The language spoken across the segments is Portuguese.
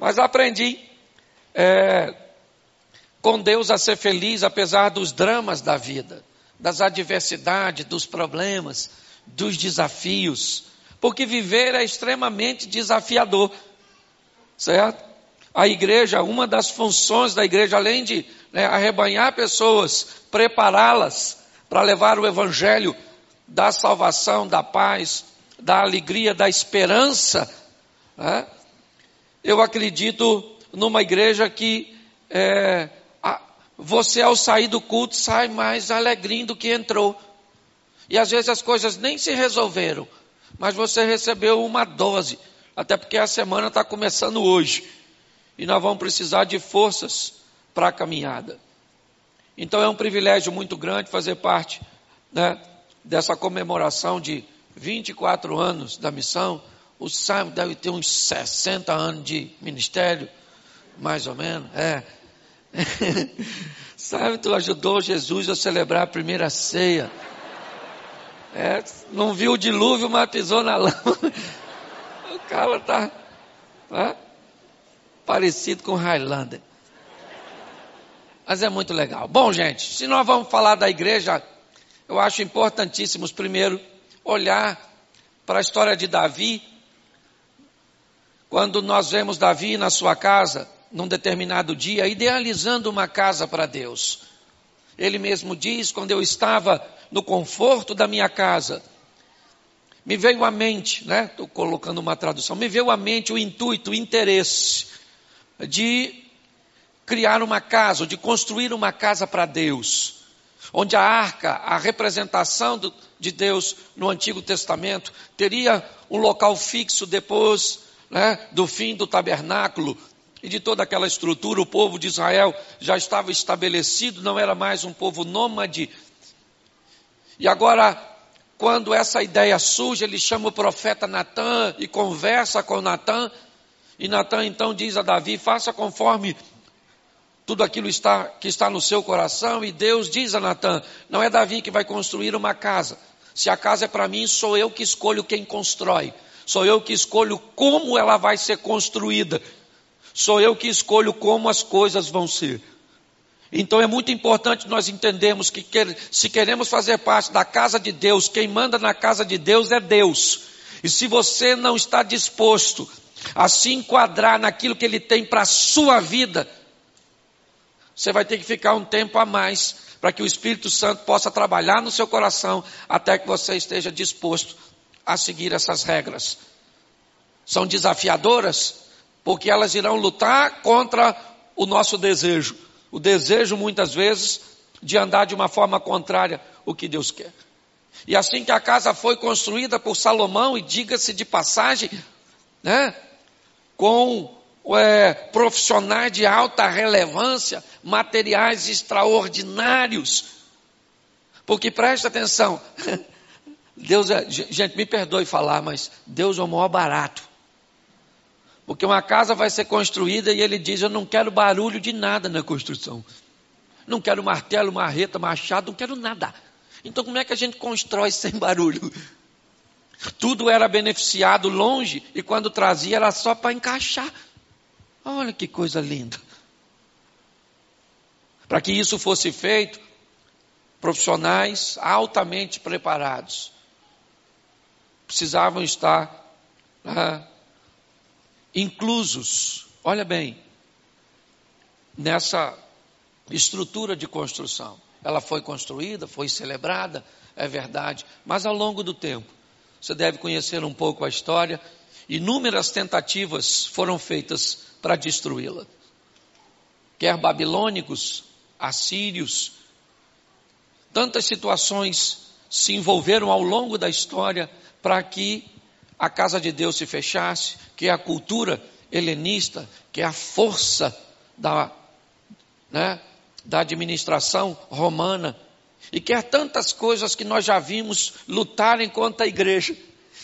Mas aprendi é, com Deus a ser feliz apesar dos dramas da vida, das adversidades, dos problemas, dos desafios, porque viver é extremamente desafiador, certo? A igreja, uma das funções da igreja, além de né, arrebanhar pessoas, prepará-las para levar o evangelho da salvação, da paz, da alegria, da esperança, né? Eu acredito numa igreja que é, a, você ao sair do culto sai mais alegrinho do que entrou. E às vezes as coisas nem se resolveram, mas você recebeu uma dose, até porque a semana está começando hoje. E nós vamos precisar de forças para a caminhada. Então é um privilégio muito grande fazer parte né, dessa comemoração de 24 anos da missão. O Simon deve ter uns 60 anos de ministério, mais ou menos. É. Sabe, tu ajudou Jesus a celebrar a primeira ceia. É, não viu o dilúvio, mas pisou na lama. O cara está tá parecido com Highlander. Mas é muito legal. Bom, gente, se nós vamos falar da igreja, eu acho importantíssimo, primeiro, olhar para a história de Davi. Quando nós vemos Davi na sua casa, num determinado dia, idealizando uma casa para Deus. Ele mesmo diz: quando eu estava no conforto da minha casa, me veio à mente, né? Estou colocando uma tradução, me veio à mente o intuito, o interesse de criar uma casa, de construir uma casa para Deus, onde a arca, a representação do, de Deus no Antigo Testamento, teria um local fixo depois né, do fim do tabernáculo e de toda aquela estrutura. O povo de Israel já estava estabelecido, não era mais um povo nômade. E agora, quando essa ideia surge, ele chama o profeta Natã e conversa com Natã. E Natã então diz a Davi: faça conforme tudo aquilo está, que está no seu coração, e Deus diz a Natan: não é Davi que vai construir uma casa. Se a casa é para mim, sou eu que escolho quem constrói. Sou eu que escolho como ela vai ser construída. Sou eu que escolho como as coisas vão ser. Então é muito importante nós entendermos que se queremos fazer parte da casa de Deus, quem manda na casa de Deus é Deus. E se você não está disposto a se enquadrar naquilo que Ele tem para a sua vida, você vai ter que ficar um tempo a mais para que o Espírito Santo possa trabalhar no seu coração até que você esteja disposto a seguir essas regras. São desafiadoras porque elas irão lutar contra o nosso desejo. O desejo, muitas vezes, de andar de uma forma contrária o que Deus quer. E assim que a casa foi construída por Salomão, e diga-se de passagem, né, com é, profissionais de alta relevância, materiais extraordinários. Porque presta atenção, Deus é, gente, me perdoe falar, mas Deus é o maior barato. Porque uma casa vai ser construída e ele diz: Eu não quero barulho de nada na construção. Não quero martelo, marreta, machado, não quero nada. Então, como é que a gente constrói sem barulho? Tudo era beneficiado longe e quando trazia era só para encaixar. Olha que coisa linda. Para que isso fosse feito, profissionais altamente preparados precisavam estar ah, inclusos, olha bem, nessa estrutura de construção. Ela foi construída, foi celebrada, é verdade, mas ao longo do tempo, você deve conhecer um pouco a história, inúmeras tentativas foram feitas para destruí-la. Quer babilônicos, assírios, tantas situações se envolveram ao longo da história para que a casa de Deus se fechasse, que a cultura helenista, que a força da, né, da administração romana, e quer tantas coisas que nós já vimos lutarem contra a igreja.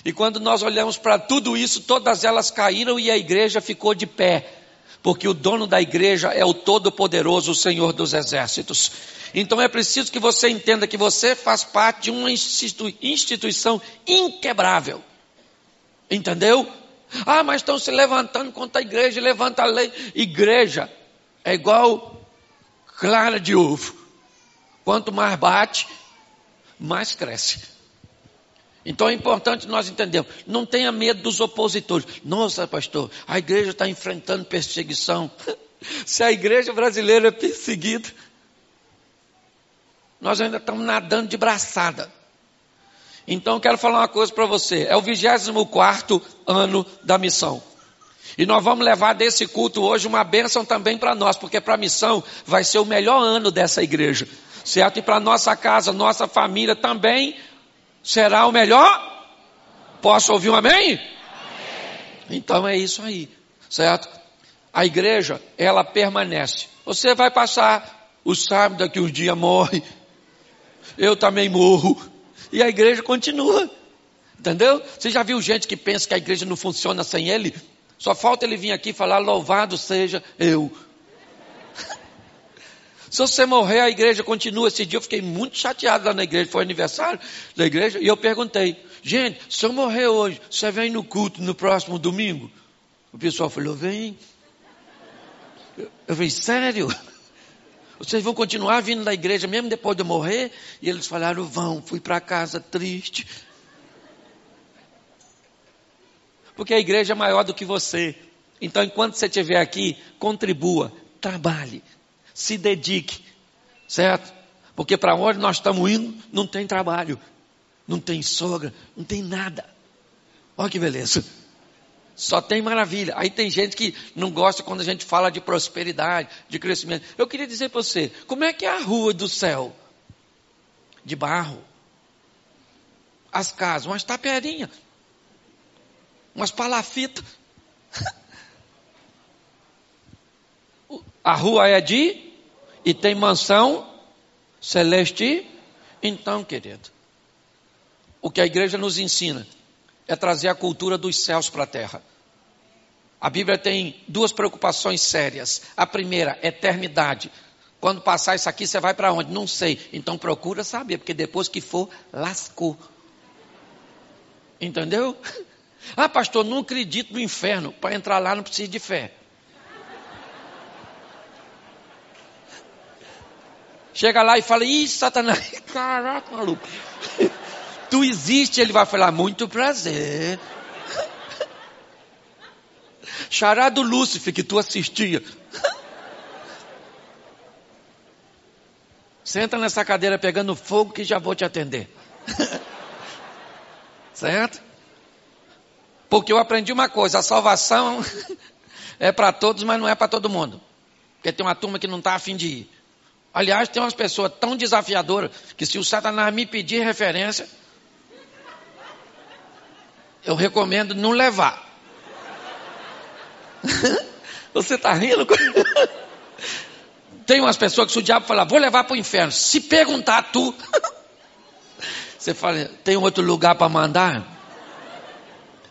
E quando nós olhamos para tudo isso, todas elas caíram e a igreja ficou de pé. Porque o dono da igreja é o Todo-Poderoso, o Senhor dos Exércitos. Então é preciso que você entenda que você faz parte de uma instituição inquebrável. Entendeu? Ah, mas estão se levantando contra a igreja, levanta a lei. Igreja é igual clara de ovo. Quanto mais bate, mais cresce. Então é importante nós entendermos. Não tenha medo dos opositores. Nossa, pastor, a igreja está enfrentando perseguição. Se a igreja brasileira é perseguida, nós ainda estamos nadando de braçada. Então quero falar uma coisa para você. É o 24 ano da missão. E nós vamos levar desse culto hoje uma bênção também para nós, porque para a missão vai ser o melhor ano dessa igreja. Certo? E para nossa casa, nossa família também será o melhor. Posso ouvir um amém? amém? Então é isso aí. Certo? A igreja, ela permanece. Você vai passar o sábado daqui uns dias morre. Eu também morro. E a igreja continua. Entendeu? Você já viu gente que pensa que a igreja não funciona sem ele? Só falta ele vir aqui falar: louvado seja eu. Se você morrer, a igreja continua. Esse dia eu fiquei muito chateado lá na igreja, foi aniversário da igreja, e eu perguntei: gente, se eu morrer hoje, você vem no culto no próximo domingo? O pessoal falou: vem. Eu falei: sério? Vocês vão continuar vindo da igreja mesmo depois de eu morrer? E eles falaram: vão. Fui para casa triste. Porque a igreja é maior do que você. Então, enquanto você estiver aqui, contribua, trabalhe, se dedique, certo? Porque para onde nós estamos indo, não tem trabalho, não tem sogra, não tem nada. Olha que beleza. Só tem maravilha. Aí tem gente que não gosta quando a gente fala de prosperidade, de crescimento. Eu queria dizer para você, como é que é a rua do céu? De barro. As casas, umas taperinhas. Umas palafitas. A rua é de e tem mansão celeste. Então, querido, o que a igreja nos ensina é trazer a cultura dos céus para a terra. A Bíblia tem duas preocupações sérias. A primeira, eternidade. Quando passar isso aqui, você vai para onde? Não sei. Então procura saber, porque depois que for, lascou. Entendeu? Ah, pastor, não acredito no inferno. Para entrar lá não precisa de fé. Chega lá e fala, ih, Satanás, caraca, maluco. Tu existe, ele vai falar, muito prazer. Chará do Lúcifer que tu assistia. Senta nessa cadeira pegando fogo que já vou te atender. certo? Porque eu aprendi uma coisa, a salvação é para todos, mas não é para todo mundo. Porque tem uma turma que não está afim de ir. Aliás, tem umas pessoas tão desafiadoras que se o Satanás me pedir referência, eu recomendo não levar. Você está rindo? Tem umas pessoas que se o diabo falar, vou levar para o inferno. Se perguntar tu, você fala, tem outro lugar para mandar?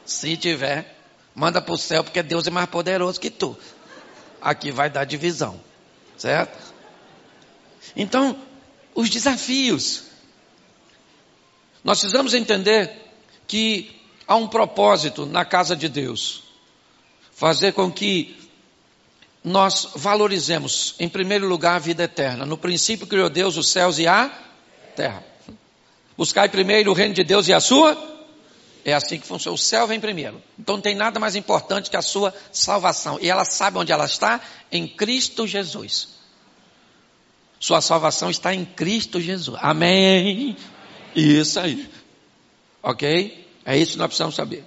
Se tiver, manda para o céu, porque Deus é mais poderoso que tu. Aqui vai dar divisão, certo? Então, os desafios. Nós precisamos entender que há um propósito na casa de Deus. Fazer com que nós valorizemos, em primeiro lugar, a vida eterna. No princípio criou Deus os céus e a terra. Buscai primeiro o reino de Deus e a sua. É assim que funciona. O céu vem primeiro. Então não tem nada mais importante que a sua salvação. E ela sabe onde ela está? Em Cristo Jesus. Sua salvação está em Cristo Jesus. Amém. Isso aí. Ok? É isso que nós precisamos saber.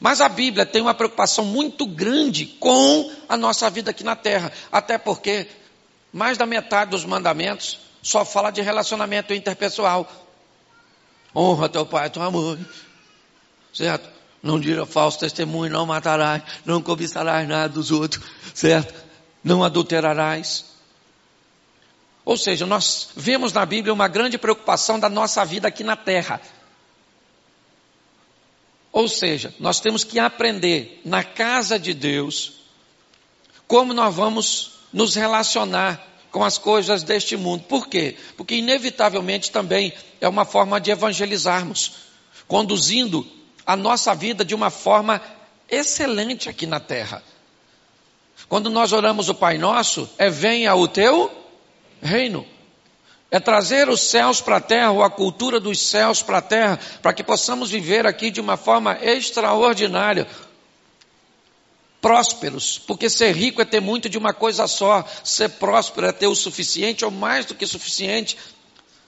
Mas a Bíblia tem uma preocupação muito grande com a nossa vida aqui na terra. Até porque mais da metade dos mandamentos só fala de relacionamento interpessoal. Honra teu pai tua mãe. Certo? Não dirá falso testemunho, não matarás, não cobiçarás nada dos outros. Certo? Não adulterarás. Ou seja, nós vemos na Bíblia uma grande preocupação da nossa vida aqui na terra. Ou seja, nós temos que aprender na casa de Deus como nós vamos nos relacionar com as coisas deste mundo. Por quê? Porque inevitavelmente também é uma forma de evangelizarmos, conduzindo a nossa vida de uma forma excelente aqui na terra. Quando nós oramos o Pai Nosso, é venha o teu reino. É trazer os céus para a terra, ou a cultura dos céus para a terra, para que possamos viver aqui de uma forma extraordinária. Prósperos, porque ser rico é ter muito de uma coisa só, ser próspero é ter o suficiente ou mais do que suficiente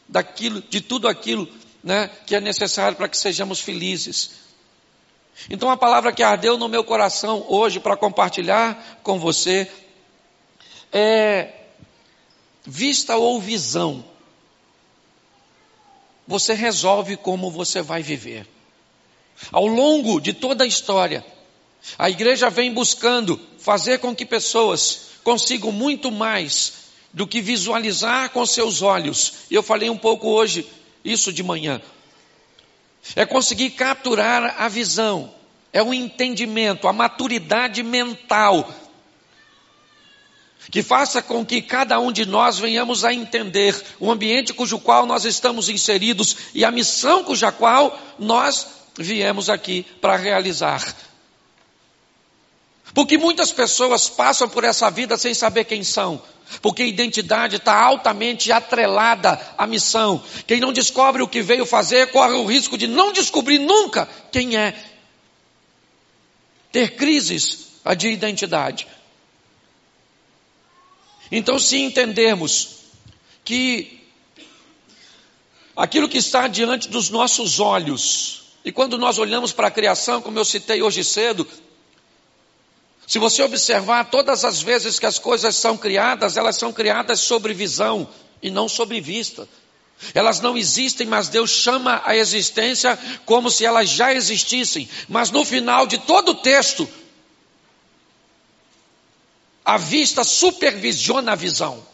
daquilo, de tudo aquilo né, que é necessário para que sejamos felizes. Então a palavra que ardeu no meu coração hoje para compartilhar com você é vista ou visão. Você resolve como você vai viver. Ao longo de toda a história, a igreja vem buscando fazer com que pessoas consigam muito mais do que visualizar com seus olhos. Eu falei um pouco hoje isso de manhã. É conseguir capturar a visão, é o entendimento, a maturidade mental, que faça com que cada um de nós venhamos a entender o ambiente cujo qual nós estamos inseridos e a missão cuja qual nós viemos aqui para realizar. Porque muitas pessoas passam por essa vida sem saber quem são, porque a identidade está altamente atrelada à missão. Quem não descobre o que veio fazer corre o risco de não descobrir nunca quem é. Ter crises de identidade. Então, se entendermos que aquilo que está diante dos nossos olhos, e quando nós olhamos para a criação, como eu citei hoje cedo, se você observar, todas as vezes que as coisas são criadas, elas são criadas sobre visão e não sobre vista. Elas não existem, mas Deus chama a existência como se elas já existissem. Mas no final de todo o texto, a vista supervisiona a visão.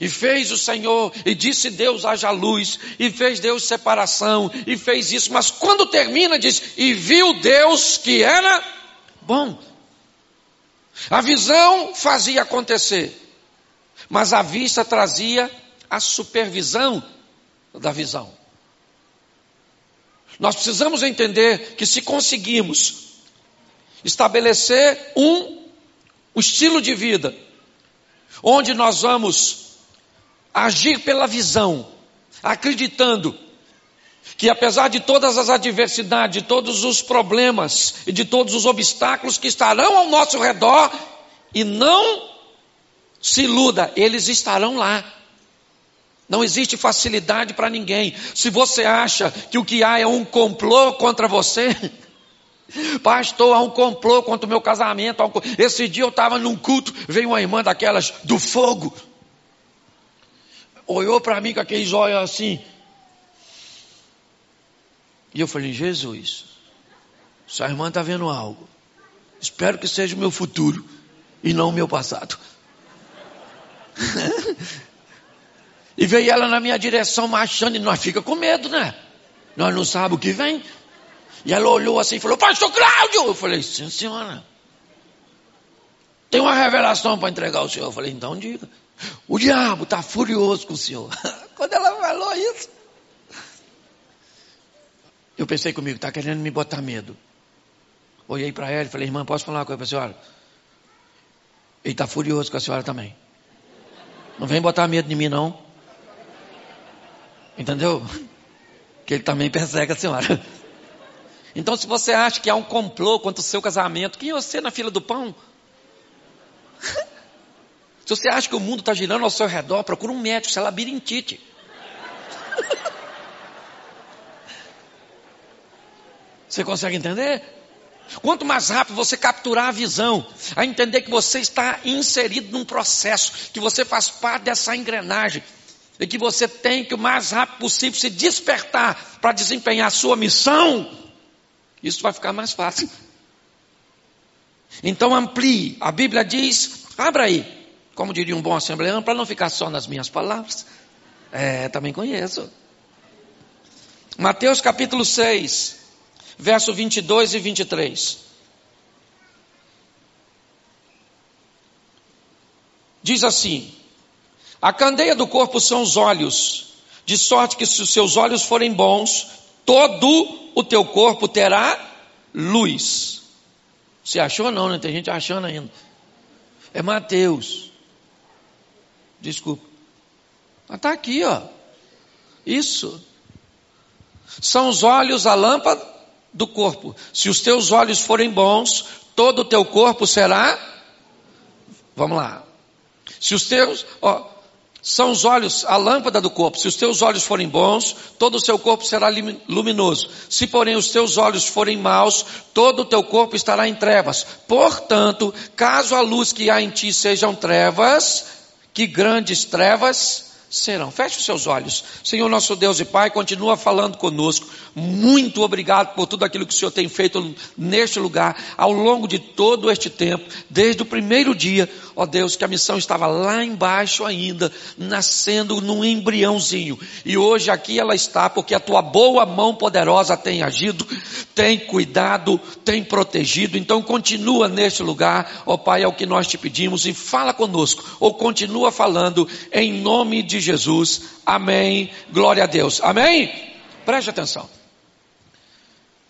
E fez o Senhor, e disse Deus: haja luz, e fez Deus separação, e fez isso. Mas quando termina, diz: e viu Deus que era bom. A visão fazia acontecer, mas a vista trazia a supervisão da visão. Nós precisamos entender que se conseguirmos estabelecer um, um estilo de vida, onde nós vamos agir pela visão, acreditando que apesar de todas as adversidades, de todos os problemas e de todos os obstáculos que estarão ao nosso redor, e não se iluda, eles estarão lá. Não existe facilidade para ninguém. Se você acha que o que há é um complô contra você, pastor, há um complô contra o meu casamento. Um... Esse dia eu estava num culto, veio uma irmã daquelas do fogo, olhou para mim com aqueles olhos assim, e eu falei, Jesus, sua irmã está vendo algo. Espero que seja o meu futuro e não o meu passado. e veio ela na minha direção marchando e nós fica com medo, né? Nós não sabemos o que vem. E ela olhou assim e falou, pastor Cláudio! Eu falei, sim senhora. Tem uma revelação para entregar ao senhor. Eu falei, então diga. O diabo está furioso com o senhor. Quando ela falou isso, eu pensei comigo, está querendo me botar medo. Olhei para ela e falei, irmã, posso falar uma coisa para a senhora? Ele está furioso com a senhora também. Não vem botar medo em mim, não. Entendeu? Que ele também persegue a senhora. Então, se você acha que há um complô contra o seu casamento, quem é você na fila do pão? Se você acha que o mundo está girando ao seu redor, procura um médico, isso é labirintite. Você consegue entender? Quanto mais rápido você capturar a visão, a entender que você está inserido num processo, que você faz parte dessa engrenagem, e que você tem que o mais rápido possível se despertar para desempenhar a sua missão, isso vai ficar mais fácil. Então amplie. A Bíblia diz, abra aí, como diria um bom assembleano, para não ficar só nas minhas palavras. É, também conheço. Mateus capítulo 6 verso 22 e 23. Diz assim: A candeia do corpo são os olhos, de sorte que se os seus olhos forem bons, todo o teu corpo terá luz. Você achou não, né? Tem gente achando ainda. É Mateus. Desculpa. Mas está aqui, ó. Isso. São os olhos a lâmpada do corpo. Se os teus olhos forem bons, todo o teu corpo será. Vamos lá. Se os teus, ó, são os olhos a lâmpada do corpo. Se os teus olhos forem bons, todo o seu corpo será luminoso. Se porém os teus olhos forem maus, todo o teu corpo estará em trevas. Portanto, caso a luz que há em ti sejam trevas, que grandes trevas serão. Feche os seus olhos. Senhor nosso Deus e Pai, continua falando conosco. Muito obrigado por tudo aquilo que o Senhor tem feito neste lugar, ao longo de todo este tempo, desde o primeiro dia, ó Deus, que a missão estava lá embaixo ainda, nascendo num embriãozinho. E hoje aqui ela está, porque a tua boa mão poderosa tem agido, tem cuidado, tem protegido. Então continua neste lugar, ó Pai, é o que nós te pedimos e fala conosco, ou continua falando em nome de Jesus. Amém. Glória a Deus. Amém? Preste atenção.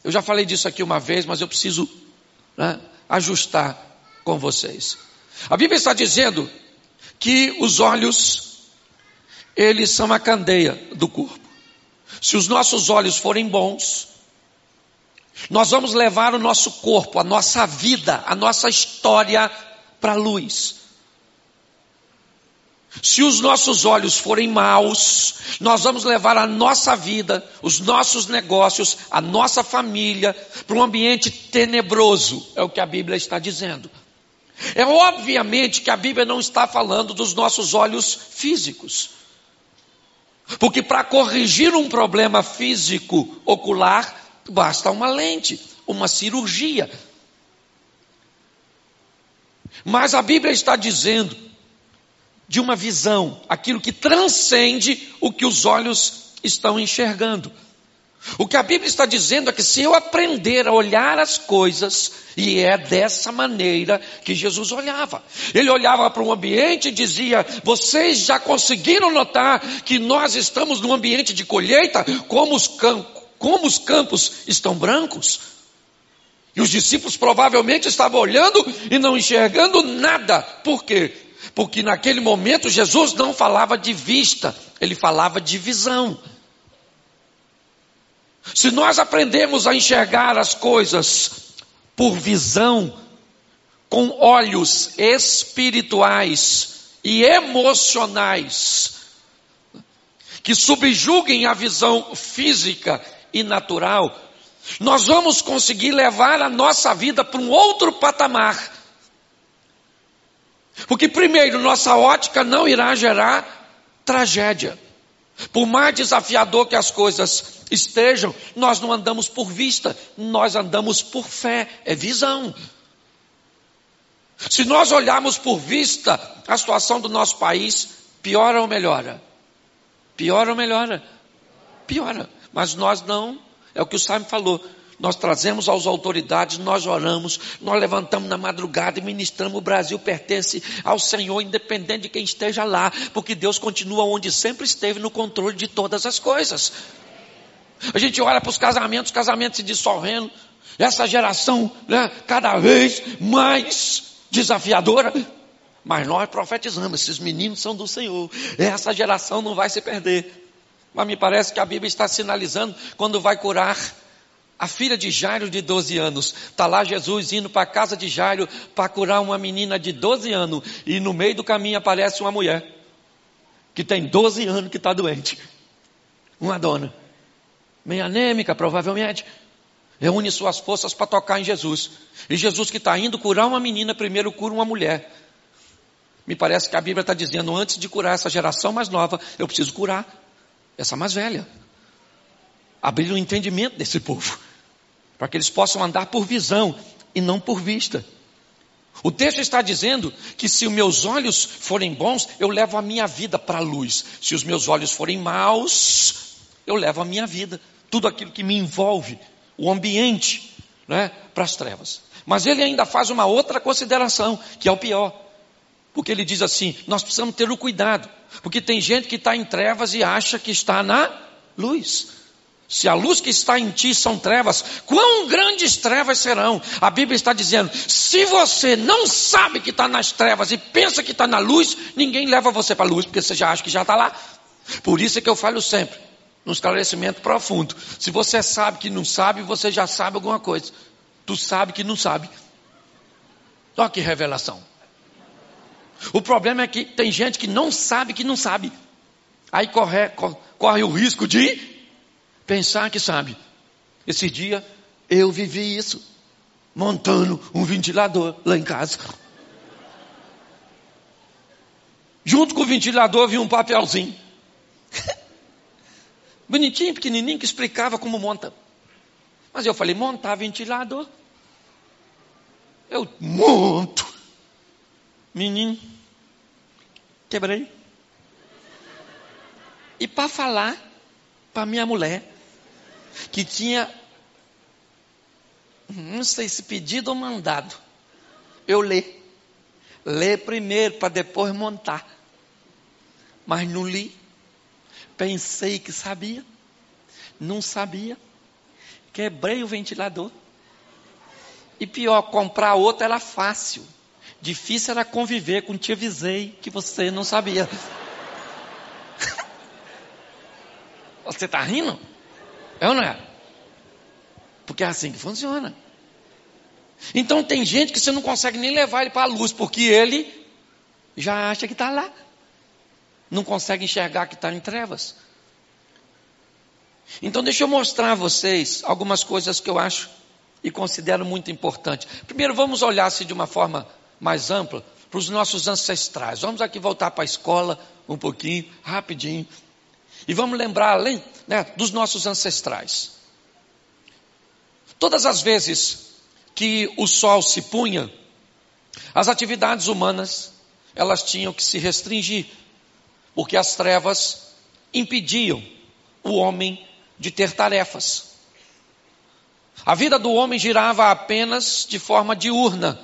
Eu já falei disso aqui uma vez, mas eu preciso né, ajustar com vocês. A Bíblia está dizendo que os olhos, eles são a candeia do corpo. Se os nossos olhos forem bons, nós vamos levar o nosso corpo, a nossa vida, a nossa história para a luz. Se os nossos olhos forem maus, nós vamos levar a nossa vida, os nossos negócios, a nossa família para um ambiente tenebroso, é o que a Bíblia está dizendo. É obviamente que a Bíblia não está falando dos nossos olhos físicos. Porque para corrigir um problema físico ocular, basta uma lente, uma cirurgia. Mas a Bíblia está dizendo de uma visão, aquilo que transcende o que os olhos estão enxergando. O que a Bíblia está dizendo é que se eu aprender a olhar as coisas, e é dessa maneira que Jesus olhava. Ele olhava para um ambiente e dizia: Vocês já conseguiram notar que nós estamos num ambiente de colheita, como os, como os campos estão brancos? E os discípulos provavelmente estavam olhando e não enxergando nada. Por quê? Porque naquele momento Jesus não falava de vista, ele falava de visão. Se nós aprendemos a enxergar as coisas por visão, com olhos espirituais e emocionais, que subjuguem a visão física e natural, nós vamos conseguir levar a nossa vida para um outro patamar porque, primeiro, nossa ótica não irá gerar tragédia. Por mais desafiador que as coisas estejam, nós não andamos por vista, nós andamos por fé, é visão. Se nós olharmos por vista, a situação do nosso país piora ou melhora? Piora ou melhora? Piora. Mas nós não, é o que o Simon falou, nós trazemos às autoridades, nós oramos, nós levantamos na madrugada e ministramos. O Brasil pertence ao Senhor, independente de quem esteja lá, porque Deus continua onde sempre esteve, no controle de todas as coisas. A gente olha para os casamentos, os casamentos se dissolvendo, essa geração né, cada vez mais desafiadora. Mas nós profetizamos, esses meninos são do Senhor, essa geração não vai se perder. Mas me parece que a Bíblia está sinalizando quando vai curar a filha de Jairo de 12 anos. Está lá Jesus indo para a casa de Jairo para curar uma menina de 12 anos. E no meio do caminho aparece uma mulher que tem 12 anos que está doente. Uma dona. Meio anêmica, provavelmente. Reúne suas forças para tocar em Jesus. E Jesus que está indo curar uma menina, primeiro cura uma mulher. Me parece que a Bíblia está dizendo, antes de curar essa geração mais nova, eu preciso curar essa mais velha. Abrir o entendimento desse povo para que eles possam andar por visão e não por vista. O texto está dizendo que se os meus olhos forem bons, eu levo a minha vida para a luz. Se os meus olhos forem maus, eu levo a minha vida, tudo aquilo que me envolve, o ambiente, né, para as trevas. Mas ele ainda faz uma outra consideração, que é o pior. Porque ele diz assim: nós precisamos ter o cuidado, porque tem gente que está em trevas e acha que está na luz. Se a luz que está em ti são trevas, quão grandes trevas serão? A Bíblia está dizendo: se você não sabe que está nas trevas e pensa que está na luz, ninguém leva você para a luz, porque você já acha que já está lá. Por isso é que eu falo sempre, no esclarecimento profundo. Se você sabe que não sabe, você já sabe alguma coisa. Tu sabe que não sabe. Olha que revelação. O problema é que tem gente que não sabe que não sabe. Aí corre, corre, corre o risco de pensar que sabe. Esse dia eu vivi isso, montando um ventilador lá em casa. Junto com o ventilador vi um papelzinho. Bonitinho, pequenininho, que explicava como monta. Mas eu falei, montar ventilador? Eu monto. Menino, quebrei. E para falar para minha mulher, que tinha, não sei se pedido ou mandado, eu ler. Ler primeiro para depois montar. Mas não li. Pensei que sabia. Não sabia. Quebrei o ventilador. E pior, comprar outro era fácil. Difícil era conviver com te avisei que você não sabia. você está rindo? É ou não é? Porque é assim que funciona. Então tem gente que você não consegue nem levar ele para a luz, porque ele já acha que está lá. Não consegue enxergar que está em trevas. Então deixa eu mostrar a vocês algumas coisas que eu acho e considero muito importante. Primeiro vamos olhar se de uma forma mais ampla para os nossos ancestrais. Vamos aqui voltar para a escola um pouquinho, rapidinho. E vamos lembrar, além né, dos nossos ancestrais. Todas as vezes que o sol se punha, as atividades humanas, elas tinham que se restringir, porque as trevas impediam o homem de ter tarefas. A vida do homem girava apenas de forma diurna.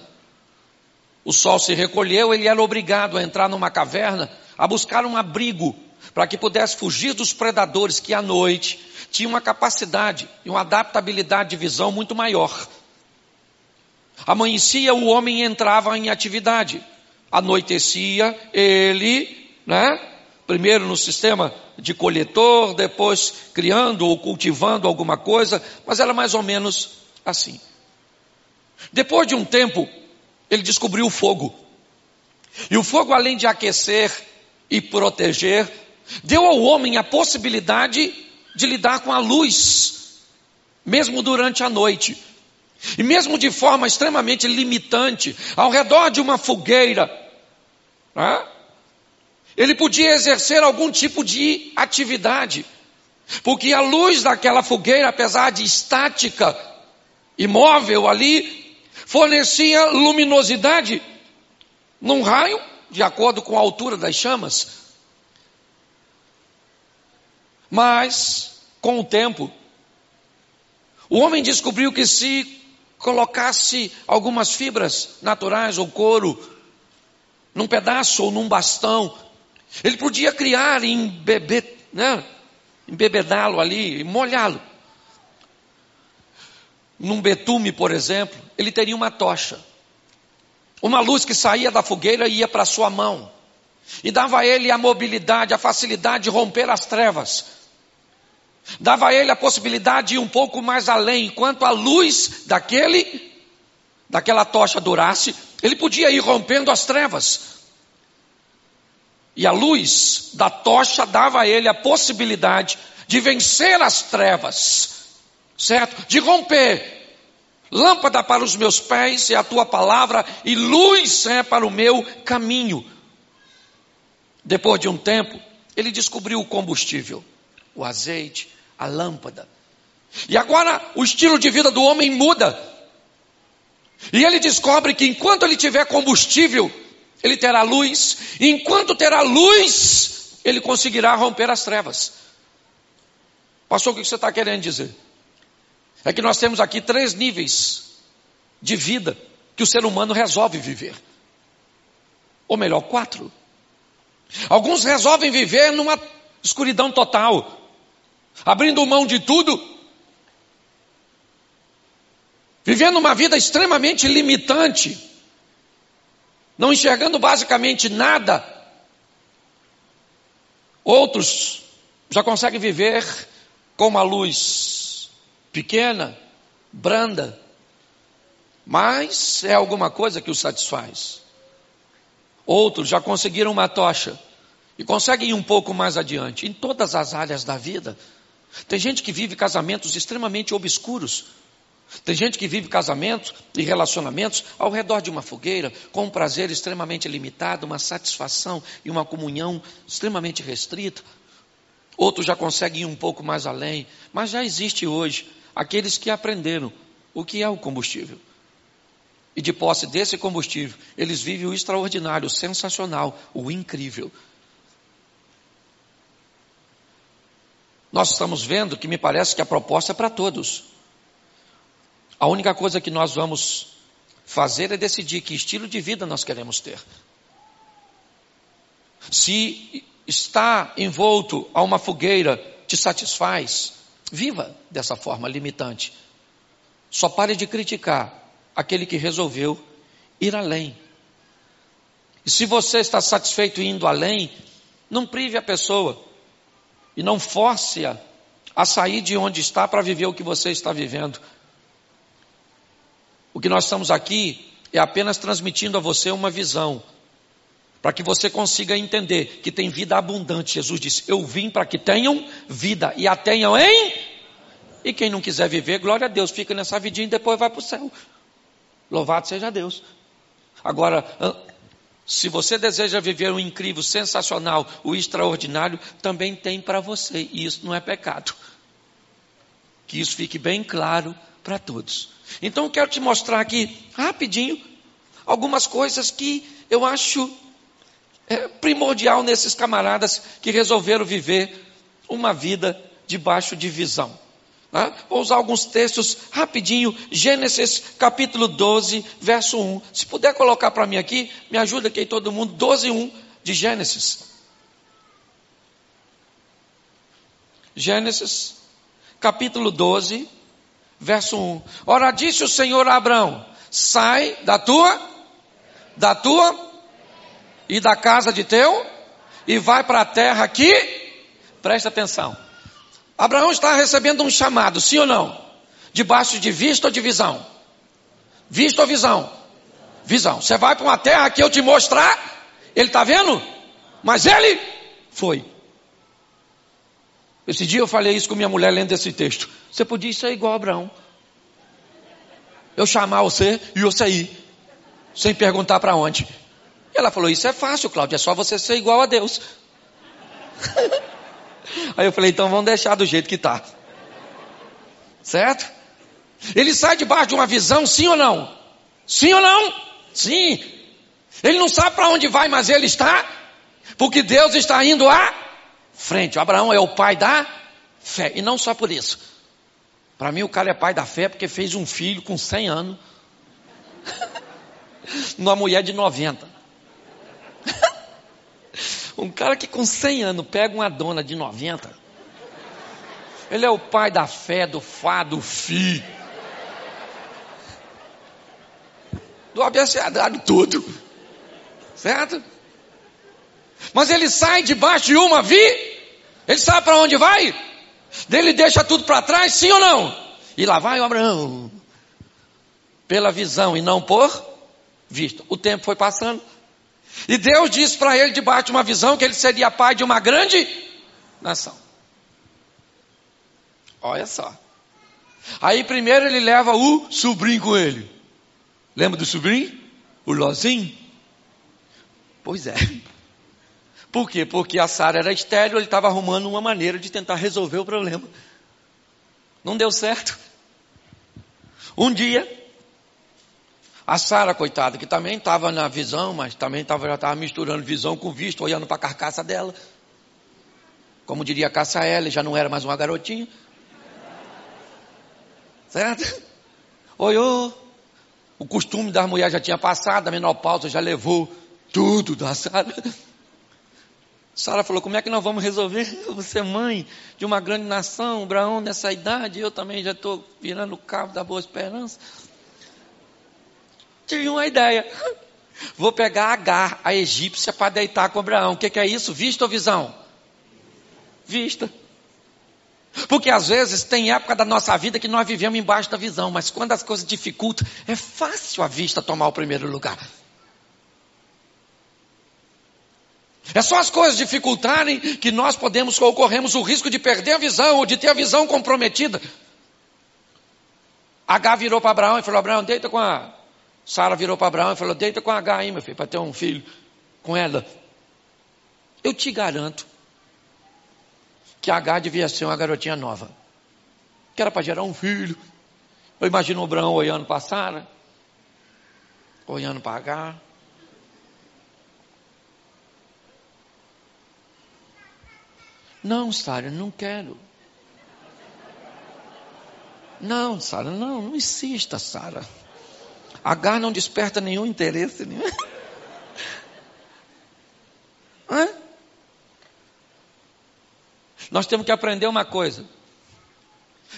O sol se recolheu, ele era obrigado a entrar numa caverna, a buscar um abrigo para que pudesse fugir dos predadores que à noite tinham uma capacidade e uma adaptabilidade de visão muito maior. Amanhecia, o homem entrava em atividade. Anoitecia, ele, né? Primeiro no sistema de coletor, depois criando ou cultivando alguma coisa, mas era mais ou menos assim. Depois de um tempo, ele descobriu o fogo. E o fogo, além de aquecer e proteger, deu ao homem a possibilidade de lidar com a luz, mesmo durante a noite. E mesmo de forma extremamente limitante, ao redor de uma fogueira, né? ele podia exercer algum tipo de atividade, porque a luz daquela fogueira, apesar de estática, imóvel ali, fornecia luminosidade num raio, de acordo com a altura das chamas. Mas, com o tempo, o homem descobriu que se colocasse algumas fibras naturais ou couro num pedaço ou num bastão, ele podia criar e embeber, né? embebedá-lo ali, molhá-lo. Num betume, por exemplo, ele teria uma tocha. Uma luz que saía da fogueira e ia para sua mão. E dava a ele a mobilidade, a facilidade de romper as trevas dava a ele a possibilidade de ir um pouco mais além, enquanto a luz daquele, daquela tocha durasse, ele podia ir rompendo as trevas. E a luz da tocha dava a ele a possibilidade de vencer as trevas, certo? De romper. Lâmpada para os meus pés é a tua palavra, e luz é para o meu caminho. Depois de um tempo, ele descobriu o combustível, o azeite, a lâmpada. E agora o estilo de vida do homem muda. E ele descobre que enquanto ele tiver combustível, ele terá luz, e enquanto terá luz, ele conseguirá romper as trevas. Pastor, o que você está querendo dizer? É que nós temos aqui três níveis de vida que o ser humano resolve viver. Ou melhor, quatro. Alguns resolvem viver numa escuridão total, abrindo mão de tudo, vivendo uma vida extremamente limitante, não enxergando basicamente nada. Outros já conseguem viver com uma luz pequena, branda, mas é alguma coisa que os satisfaz. Outros já conseguiram uma tocha e conseguem ir um pouco mais adiante em todas as áreas da vida. Tem gente que vive casamentos extremamente obscuros. Tem gente que vive casamentos e relacionamentos ao redor de uma fogueira, com um prazer extremamente limitado, uma satisfação e uma comunhão extremamente restrita. Outros já conseguem ir um pouco mais além, mas já existe hoje aqueles que aprenderam o que é o combustível. E de posse desse combustível, eles vivem o extraordinário, o sensacional, o incrível. Nós estamos vendo que me parece que a proposta é para todos. A única coisa que nós vamos fazer é decidir que estilo de vida nós queremos ter. Se está envolto a uma fogueira te satisfaz, viva dessa forma limitante. Só pare de criticar aquele que resolveu ir além. E se você está satisfeito indo além, não prive a pessoa e não force-a a sair de onde está para viver o que você está vivendo. O que nós estamos aqui é apenas transmitindo a você uma visão, para que você consiga entender que tem vida abundante. Jesus disse: Eu vim para que tenham vida e a tenham em. E quem não quiser viver, glória a Deus, fica nessa vidinha e depois vai para o céu. Louvado seja Deus. Agora, se você deseja viver um incrível, sensacional, o extraordinário, também tem para você. E isso não é pecado. Que isso fique bem claro para todos. Então eu quero te mostrar aqui, rapidinho, algumas coisas que eu acho é, primordial nesses camaradas que resolveram viver uma vida debaixo de visão. Né? Vou usar alguns textos rapidinho. Gênesis capítulo 12, verso 1. Se puder colocar para mim aqui, me ajuda aqui todo mundo. 12, 1 de Gênesis. Gênesis capítulo 12, verso 1. Ora disse o Senhor a Abraão: Sai da tua, da tua e da casa de teu e vai para a terra aqui. Presta atenção Abraão está recebendo um chamado, sim ou não? Debaixo de vista ou de visão? Vista ou visão? Visão. Você vai para uma terra que eu te mostrar, ele está vendo? Mas ele foi. Esse dia eu falei isso com minha mulher lendo esse texto. Você podia ser igual a Abraão. Eu chamar você e você ir, sem perguntar para onde. E ela falou: Isso é fácil, Cláudio, é só você ser igual a Deus. Aí eu falei, então vamos deixar do jeito que está. Certo? Ele sai debaixo de uma visão, sim ou não? Sim ou não? Sim. Ele não sabe para onde vai, mas ele está, porque Deus está indo à frente. Abraão é o pai da fé, e não só por isso. Para mim, o cara é pai da fé porque fez um filho com 100 anos, numa mulher de 90. Um cara que com 100 anos pega uma dona de 90. Ele é o pai da fé, do fá, do fi. Do abecedário todo. Certo? Mas ele sai debaixo de uma vi. Ele sabe para onde vai? Ele deixa tudo para trás, sim ou não? E lá vai o Abraão. Pela visão e não por vista. O tempo foi passando. E Deus disse para ele, debaixo de uma visão, que ele seria pai de uma grande nação. Olha só. Aí primeiro ele leva o sobrinho com ele. Lembra do sobrinho? O Lozinho? Pois é. Por quê? Porque a Sara era estéreo, ele estava arrumando uma maneira de tentar resolver o problema. Não deu certo. Um dia, a Sara, coitada, que também estava na visão, mas também tava, já estava misturando visão com visto, olhando para a carcaça dela. Como diria Caça L, já não era mais uma garotinha. Certo? Olhou. O costume das mulheres já tinha passado, a menopausa já levou tudo da Sara. Sara falou: Como é que nós vamos resolver? Você mãe de uma grande nação, Abraão nessa idade, eu também já estou virando o cabo da boa esperança. Tive uma ideia. Vou pegar Agar, a egípcia, para deitar com Abraão. O que, que é isso? Vista ou visão? Vista. Porque às vezes tem época da nossa vida que nós vivemos embaixo da visão, mas quando as coisas dificultam, é fácil a vista tomar o primeiro lugar. É só as coisas dificultarem que nós podemos ou corremos o risco de perder a visão ou de ter a visão comprometida. H virou para Abraão e falou: Abraão, deita com a. Sara virou para Abraão e falou: Deita com a H aí, meu filho, para ter um filho com ela. Eu te garanto que a H devia ser uma garotinha nova, que era para gerar um filho. Eu imagino o Abraão olhando para Sara, olhando para H. Não, Sara, não quero. Não, Sara, não, não insista, Sara. H não desperta nenhum interesse. Nenhum. Hã? Nós temos que aprender uma coisa.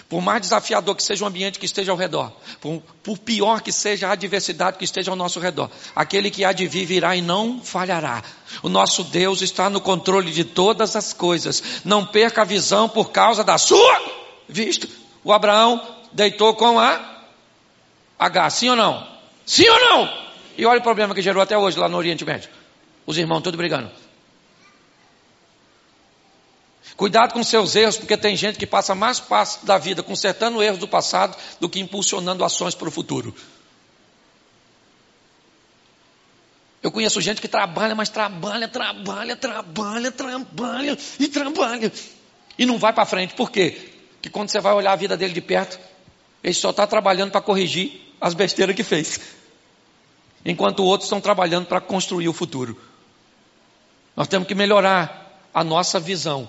Por mais desafiador que seja o ambiente que esteja ao redor, por, por, pior que seja a adversidade que esteja ao nosso redor, aquele que há de vir virá e não falhará. O nosso Deus está no controle de todas as coisas. Não perca a visão por causa da sua vista. O Abraão deitou com a H, sim ou não? Sim ou não? E olha o problema que gerou até hoje lá no Oriente Médio. Os irmãos todos brigando. Cuidado com seus erros, porque tem gente que passa mais parte da vida consertando erros do passado do que impulsionando ações para o futuro. Eu conheço gente que trabalha, mas trabalha, trabalha, trabalha, trabalha e trabalha. E não vai para frente. Por quê? Porque quando você vai olhar a vida dele de perto, ele só está trabalhando para corrigir as besteiras que fez. Enquanto outros estão trabalhando para construir o futuro. Nós temos que melhorar a nossa visão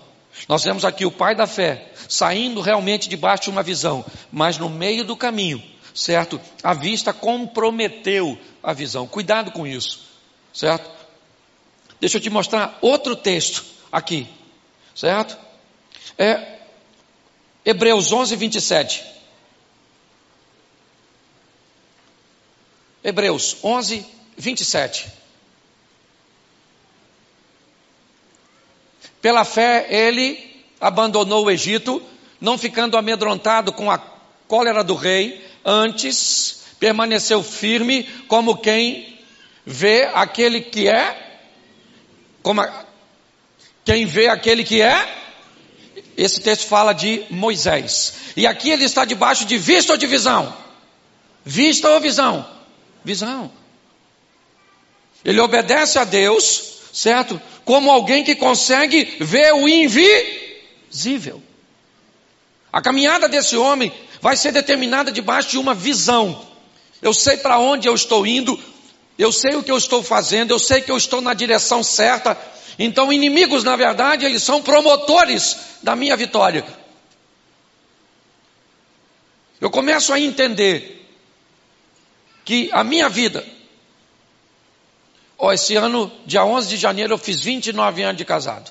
nós vemos aqui o pai da fé saindo realmente debaixo de uma visão, mas no meio do caminho, certo? A vista comprometeu a visão. Cuidado com isso, certo? Deixa eu te mostrar outro texto aqui, certo? É Hebreus 11, 27. Hebreus 11, 27. Pela fé, ele abandonou o Egito, não ficando amedrontado com a cólera do rei, antes permaneceu firme como quem vê aquele que é, como a, quem vê aquele que é. Esse texto fala de Moisés. E aqui ele está debaixo de vista ou de visão? Vista ou visão? Visão. Ele obedece a Deus, certo? como alguém que consegue ver o invisível. A caminhada desse homem vai ser determinada debaixo de uma visão. Eu sei para onde eu estou indo, eu sei o que eu estou fazendo, eu sei que eu estou na direção certa. Então, inimigos, na verdade, eles são promotores da minha vitória. Eu começo a entender que a minha vida Oh, esse ano, dia 11 de janeiro, eu fiz 29 anos de casado.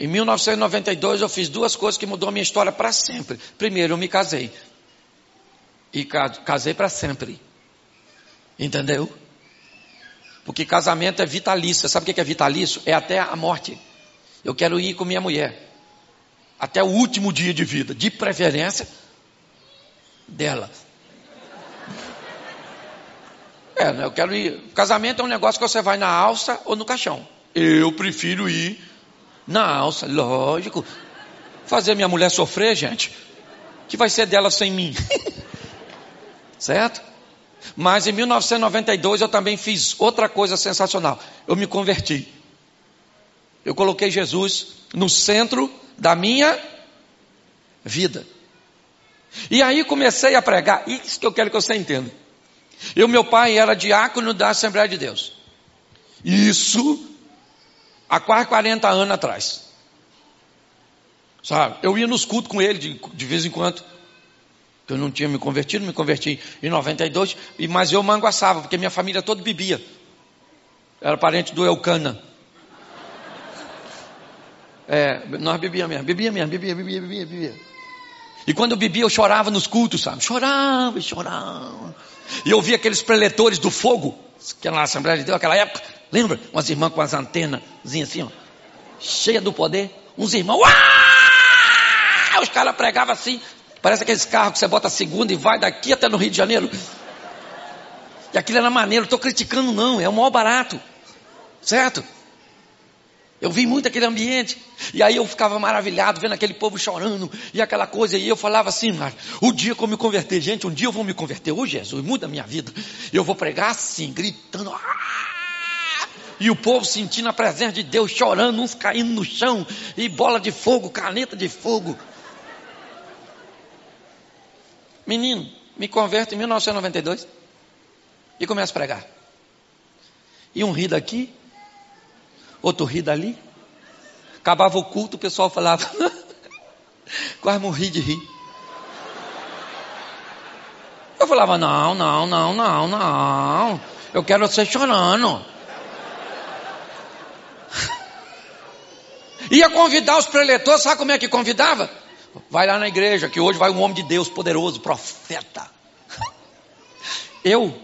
Em 1992 eu fiz duas coisas que mudou a minha história para sempre. Primeiro, eu me casei. E casei para sempre. Entendeu? Porque casamento é vitalício. Sabe o que é vitalício? É até a morte. Eu quero ir com minha mulher. Até o último dia de vida. De preferência dela. É, né, eu quero ir. Casamento é um negócio que você vai na alça ou no caixão. Eu prefiro ir na alça, lógico. Fazer minha mulher sofrer, gente. Que vai ser dela sem mim. certo? Mas em 1992 eu também fiz outra coisa sensacional. Eu me converti. Eu coloquei Jesus no centro da minha vida. E aí comecei a pregar. Isso que eu quero que você entenda. Eu, meu pai, era diácono da Assembleia de Deus. Isso há quase 40 anos atrás. Sabe? Eu ia nos cultos com ele de, de vez em quando. Eu não tinha me convertido, me converti em 92, mas eu manguaçava, porque minha família toda bebia. Era parente do Eucana. É, nós bebíamos mesmo, bebia mesmo, bebia, bebia, bebia, bebia. E quando eu bebia, eu chorava nos cultos, sabe? Chorava e chorava. E eu via aqueles preletores do fogo, que era na Assembleia de Deus naquela época. Lembra? Umas irmãs com as antenas assim, ó. Cheia do poder. Uns irmãos, uau! Os caras pregavam assim. Parece aqueles carros que você bota a segunda e vai daqui até no Rio de Janeiro. E aquilo era maneiro, estou criticando não, é o maior barato. Certo? Eu vi muito aquele ambiente. E aí eu ficava maravilhado vendo aquele povo chorando e aquela coisa. E eu falava assim, mas o dia que eu me converter, gente, um dia eu vou me converter. Ô Jesus, muda a minha vida. Eu vou pregar assim, gritando. Ah! E o povo sentindo a presença de Deus, chorando, uns caindo no chão. E bola de fogo, caneta de fogo. Menino, me converto em 1992 e começo a pregar. E um ri daqui, outro ri dali. Acabava o culto, o pessoal falava, quase morri de rir. Eu falava, não, não, não, não, não. Eu quero você chorando. Ia convidar os preletores, sabe como é que convidava? Vai lá na igreja, que hoje vai um homem de Deus poderoso, profeta. Eu,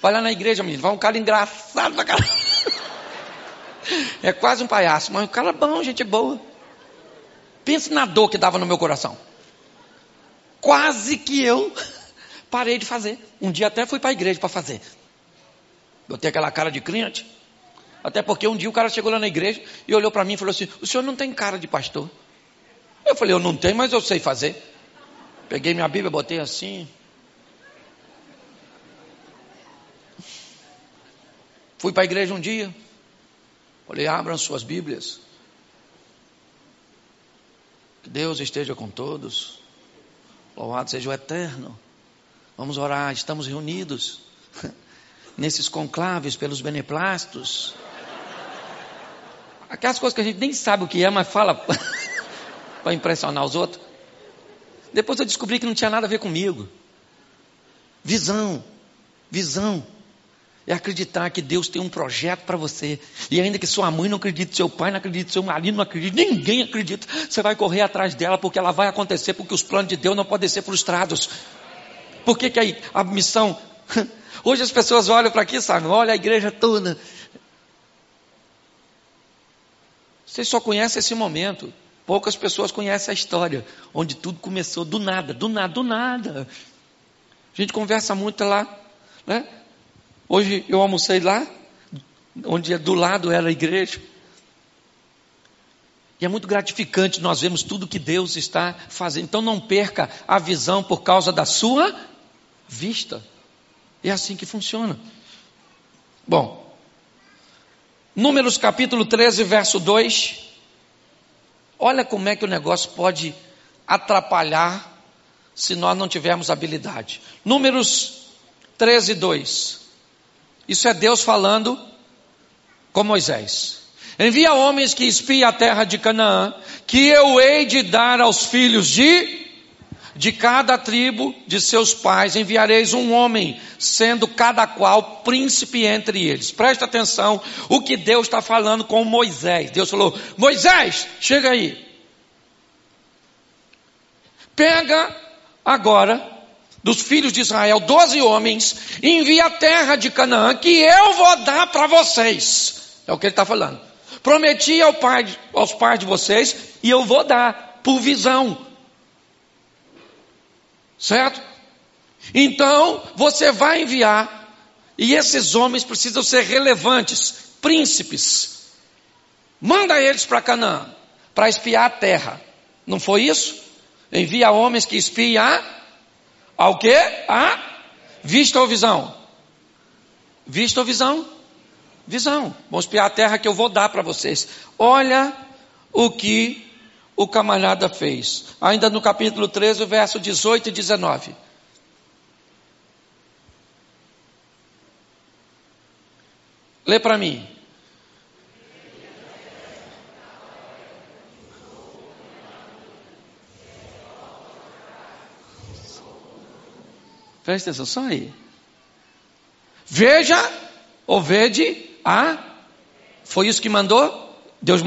vai lá na igreja, menino, vai um cara engraçado pra caramba. É quase um palhaço, mas um cara bom, gente boa. Pense na dor que dava no meu coração. Quase que eu parei de fazer. Um dia até fui para a igreja para fazer. Botei aquela cara de crente. Até porque um dia o cara chegou lá na igreja e olhou para mim e falou assim: O senhor não tem cara de pastor. Eu falei: Eu não tenho, mas eu sei fazer. Peguei minha Bíblia, botei assim. Fui para a igreja um dia. Falei, abram suas Bíblias. Que Deus esteja com todos. Louvado seja o Eterno. Vamos orar, estamos reunidos nesses conclaves pelos beneplastos. Aquelas coisas que a gente nem sabe o que é, mas fala para impressionar os outros. Depois eu descobri que não tinha nada a ver comigo. Visão, visão é acreditar que Deus tem um projeto para você. E ainda que sua mãe não acredite, seu pai não acredite, seu marido não acredite, ninguém acredita, você vai correr atrás dela porque ela vai acontecer, porque os planos de Deus não podem ser frustrados. Por que, que a, missão. Hoje as pessoas olham para aqui, sabe? Olha a igreja toda. Vocês só conhecem esse momento. Poucas pessoas conhecem a história, onde tudo começou do nada, do nada, do nada. A gente conversa muito lá, né? Hoje eu almocei lá, onde do lado era a igreja. E é muito gratificante nós vemos tudo que Deus está fazendo. Então não perca a visão por causa da sua vista. É assim que funciona. Bom, Números capítulo 13, verso 2. Olha como é que o negócio pode atrapalhar se nós não tivermos habilidade. Números 13, 2. Isso é Deus falando com Moisés. Envia homens que espiem a terra de Canaã, que eu hei de dar aos filhos de de cada tribo de seus pais enviareis um homem, sendo cada qual príncipe entre eles. Presta atenção o que Deus está falando com Moisés. Deus falou: Moisés, chega aí. Pega agora dos filhos de Israel, doze homens, envia a terra de Canaã, que eu vou dar para vocês. É o que ele está falando. Prometi ao pai, aos pais de vocês, e eu vou dar, por visão. Certo? Então, você vai enviar, e esses homens precisam ser relevantes, príncipes. Manda eles para Canaã, para espiar a terra. Não foi isso? Envia homens que espiem a ao que? A vista ou visão? Vista ou visão? Visão. Vamos espiar a terra que eu vou dar para vocês. Olha o que o camarada fez. Ainda no capítulo 13, verso 18 e 19. Lê para mim. Presta atenção, só aí. Veja, ou vede a. Foi isso que mandou? Deus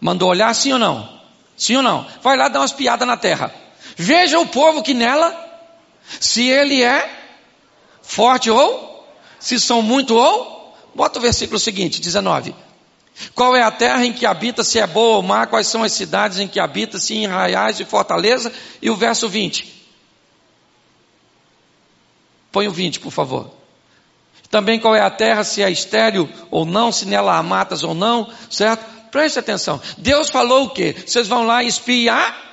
mandou. Olhar sim ou não? Sim ou não? Vai lá dar umas piadas na terra. Veja o povo que nela, se ele é forte ou, se são muito ou. Bota o versículo seguinte, 19. Qual é a terra em que habita, se é boa ou má, quais são as cidades em que habita, se em arraiais e fortaleza, e o verso 20. Põe o 20, por favor. Também qual é a terra, se é estéril ou não, se nela há matas ou não, certo? Preste atenção. Deus falou o quê? Vocês vão lá espiar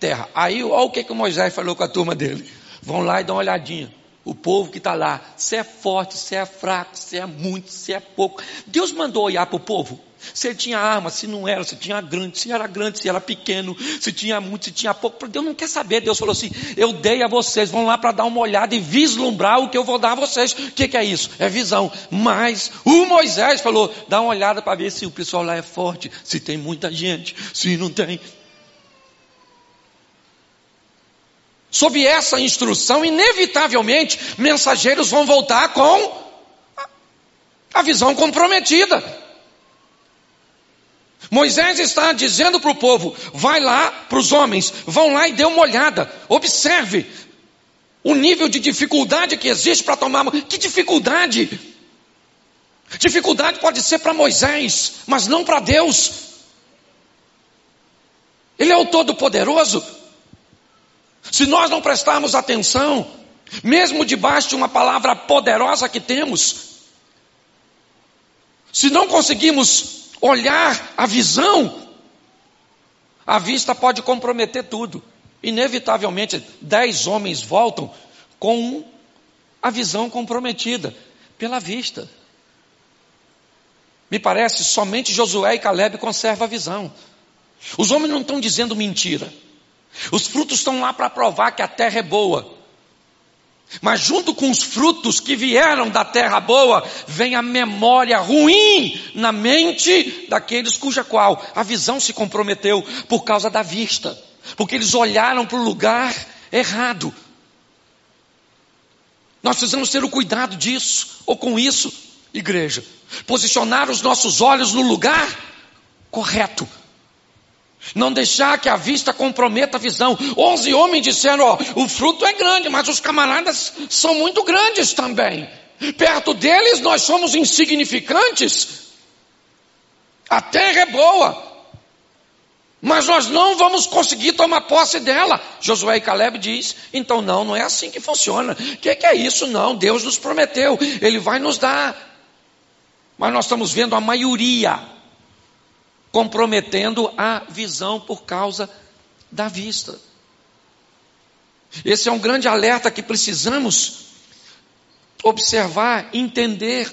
terra. Aí, olha o que, que Moisés falou com a turma dele. Vão lá e dão uma olhadinha. O povo que está lá, se é forte, se é fraco, se é muito, se é pouco. Deus mandou olhar para o povo. Se ele tinha arma, se não era, se tinha grande, se era grande, se era pequeno, se tinha muito, se tinha pouco. Deus não quer saber. Deus falou assim: Eu dei a vocês, vão lá para dar uma olhada e vislumbrar o que eu vou dar a vocês. O que, que é isso? É visão. Mas o Moisés falou: Dá uma olhada para ver se o pessoal lá é forte, se tem muita gente, se não tem. Sob essa instrução, inevitavelmente, mensageiros vão voltar com a visão comprometida. Moisés está dizendo para o povo: vai lá para os homens, vão lá e dê uma olhada, observe o nível de dificuldade que existe para tomar. Que dificuldade? Dificuldade pode ser para Moisés, mas não para Deus. Ele é o Todo-Poderoso. Se nós não prestarmos atenção, mesmo debaixo de uma palavra poderosa que temos, se não conseguimos olhar a visão, a vista pode comprometer tudo. Inevitavelmente, dez homens voltam com a visão comprometida pela vista. Me parece somente Josué e Caleb conservam a visão. Os homens não estão dizendo mentira. Os frutos estão lá para provar que a terra é boa. Mas junto com os frutos que vieram da terra boa, vem a memória ruim na mente daqueles cuja qual a visão se comprometeu por causa da vista, porque eles olharam para o lugar errado. Nós precisamos ter o cuidado disso, ou com isso, igreja, posicionar os nossos olhos no lugar correto, não deixar que a vista comprometa a visão. Onze homens disseram: ó, o fruto é grande, mas os camaradas são muito grandes também. Perto deles nós somos insignificantes. A terra é boa, mas nós não vamos conseguir tomar posse dela. Josué e Caleb diz: então não, não é assim que funciona. O que, que é isso? Não, Deus nos prometeu, Ele vai nos dar. Mas nós estamos vendo a maioria comprometendo a visão por causa da vista. Esse é um grande alerta que precisamos observar, entender.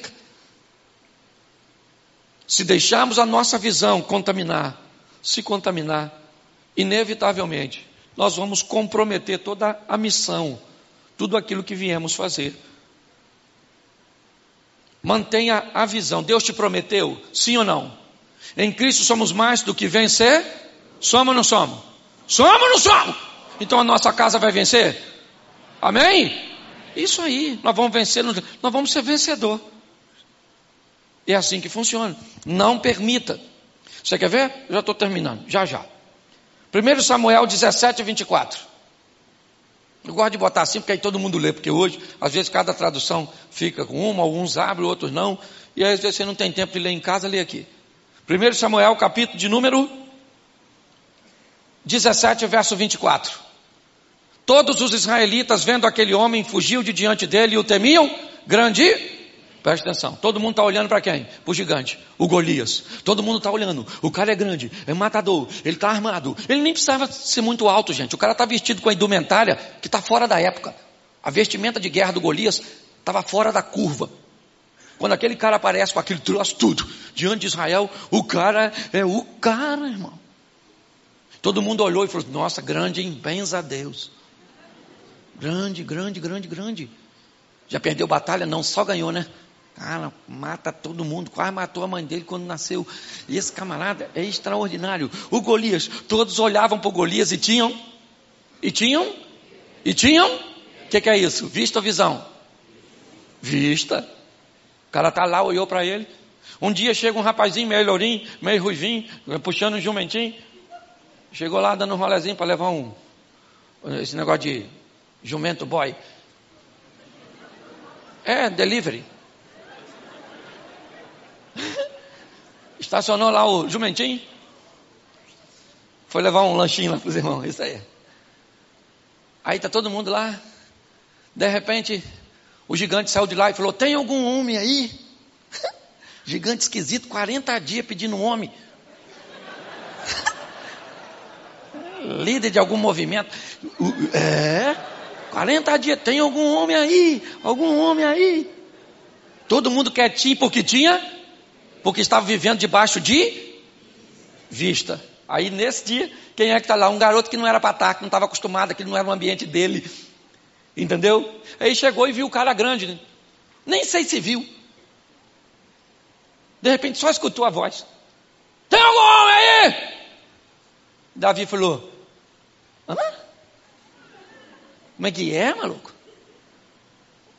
Se deixarmos a nossa visão contaminar, se contaminar, inevitavelmente, nós vamos comprometer toda a missão, tudo aquilo que viemos fazer. Mantenha a visão. Deus te prometeu, sim ou não? Em Cristo somos mais do que vencer? Somos ou não somos? Somos ou não somos? Então a nossa casa vai vencer? Amém? Isso aí, nós vamos vencer, nós vamos ser vencedor. É assim que funciona. Não permita. Você quer ver? Eu já estou terminando, já já. 1 Samuel 17, 24. Eu gosto de botar assim, porque aí todo mundo lê, porque hoje, às vezes, cada tradução fica com uma, alguns abrem, outros não, e aí, às vezes você não tem tempo de ler em casa, lê aqui. 1 Samuel, capítulo de número 17, verso 24. Todos os israelitas, vendo aquele homem, fugiu de diante dele e o temiam. Grande. Preste atenção. Todo mundo está olhando para quem? Para o gigante, o Golias. Todo mundo está olhando. O cara é grande, é matador, ele está armado. Ele nem precisava ser muito alto, gente. O cara está vestido com a indumentária que está fora da época. A vestimenta de guerra do Golias estava fora da curva. Quando aquele cara aparece com aquele troço tudo diante de Israel, o cara é o cara, irmão. Todo mundo olhou e falou: Nossa, grande, hein? Benza a Deus. Grande, grande, grande, grande. Já perdeu batalha? Não, só ganhou, né? Cara, mata todo mundo, quase matou a mãe dele quando nasceu. E esse camarada é extraordinário. O Golias, todos olhavam para o Golias e tinham, e tinham, e tinham. O que, que é isso? Vista ou visão? Vista cara está lá, olhou para ele. Um dia chega um rapazinho meio lourinho, meio ruivinho, puxando um jumentinho. Chegou lá dando um rolezinho para levar um. Esse negócio de jumento boy. É, delivery. Estacionou lá o jumentinho. Foi levar um lanchinho lá para os irmãos. Isso aí. Aí tá todo mundo lá. De repente, o gigante saiu de lá e falou: Tem algum homem aí? gigante esquisito, 40 dias pedindo um homem. Líder de algum movimento. É, 40 dias, tem algum homem aí? Algum homem aí? Todo mundo quietinho porque tinha? Porque estava vivendo debaixo de vista. Aí nesse dia, quem é que está lá? Um garoto que não era para estar, que não estava acostumado, que não era o ambiente dele. Entendeu? Aí chegou e viu o cara grande. Né? Nem sei se viu. De repente só escutou a voz. Tem algum homem aí? Davi falou: Hã? Como é que é, maluco?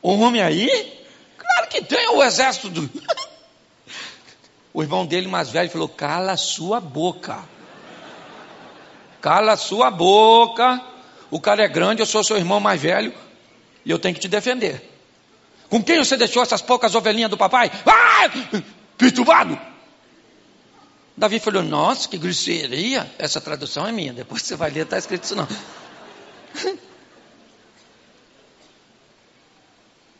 Um homem aí? Claro que tem o exército do. o irmão dele mais velho falou: Cala sua boca. Cala sua boca. O cara é grande, eu sou seu irmão mais velho. E eu tenho que te defender. Com quem você deixou essas poucas ovelhinhas do papai? Ah! Perturbado! Davi falou: Nossa, que grosseria. Essa tradução é minha. Depois você vai ler, está escrito isso não.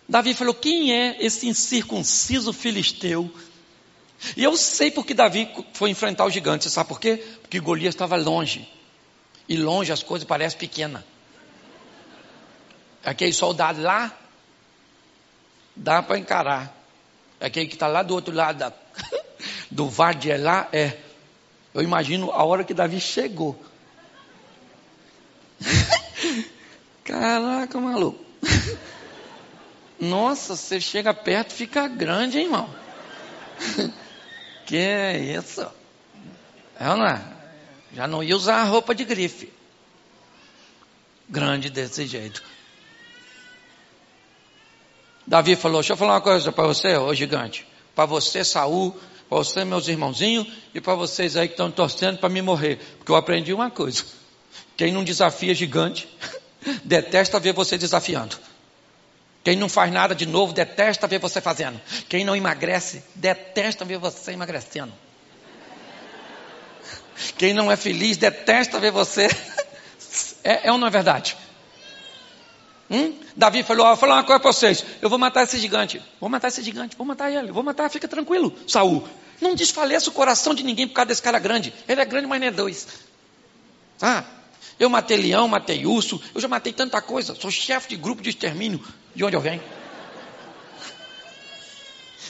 Davi falou: Quem é esse incircunciso filisteu? E eu sei porque Davi foi enfrentar o gigante. Sabe por quê? Porque Golias estava longe. E longe as coisas parecem pequenas. Aquele soldado lá, dá para encarar. Aquele que está lá do outro lado da, do vale é lá, é. Eu imagino a hora que Davi chegou. Caraca, maluco. Nossa, você chega perto, fica grande, hein, irmão. que é isso? É ou não é? Já não ia usar a roupa de grife. Grande desse jeito. Davi falou: Deixa eu falar uma coisa para você, ô gigante. Para você, Saul, para você, meus irmãozinhos, e para vocês aí que estão torcendo para me morrer. Porque eu aprendi uma coisa: quem não desafia gigante, detesta ver você desafiando. Quem não faz nada de novo, detesta ver você fazendo. Quem não emagrece, detesta ver você emagrecendo. Quem não é feliz, detesta ver você. É, é ou não é verdade? Hum? Davi falou: Vou falar uma coisa para vocês. Eu vou matar esse gigante. Vou matar esse gigante. Vou matar ele. Vou matar. Fica tranquilo, Saul. Não desfaleça o coração de ninguém por causa desse cara grande. Ele é grande, mas não é dois. Ah, eu matei leão, matei urso. Eu já matei tanta coisa. Sou chefe de grupo de extermínio. De onde eu venho?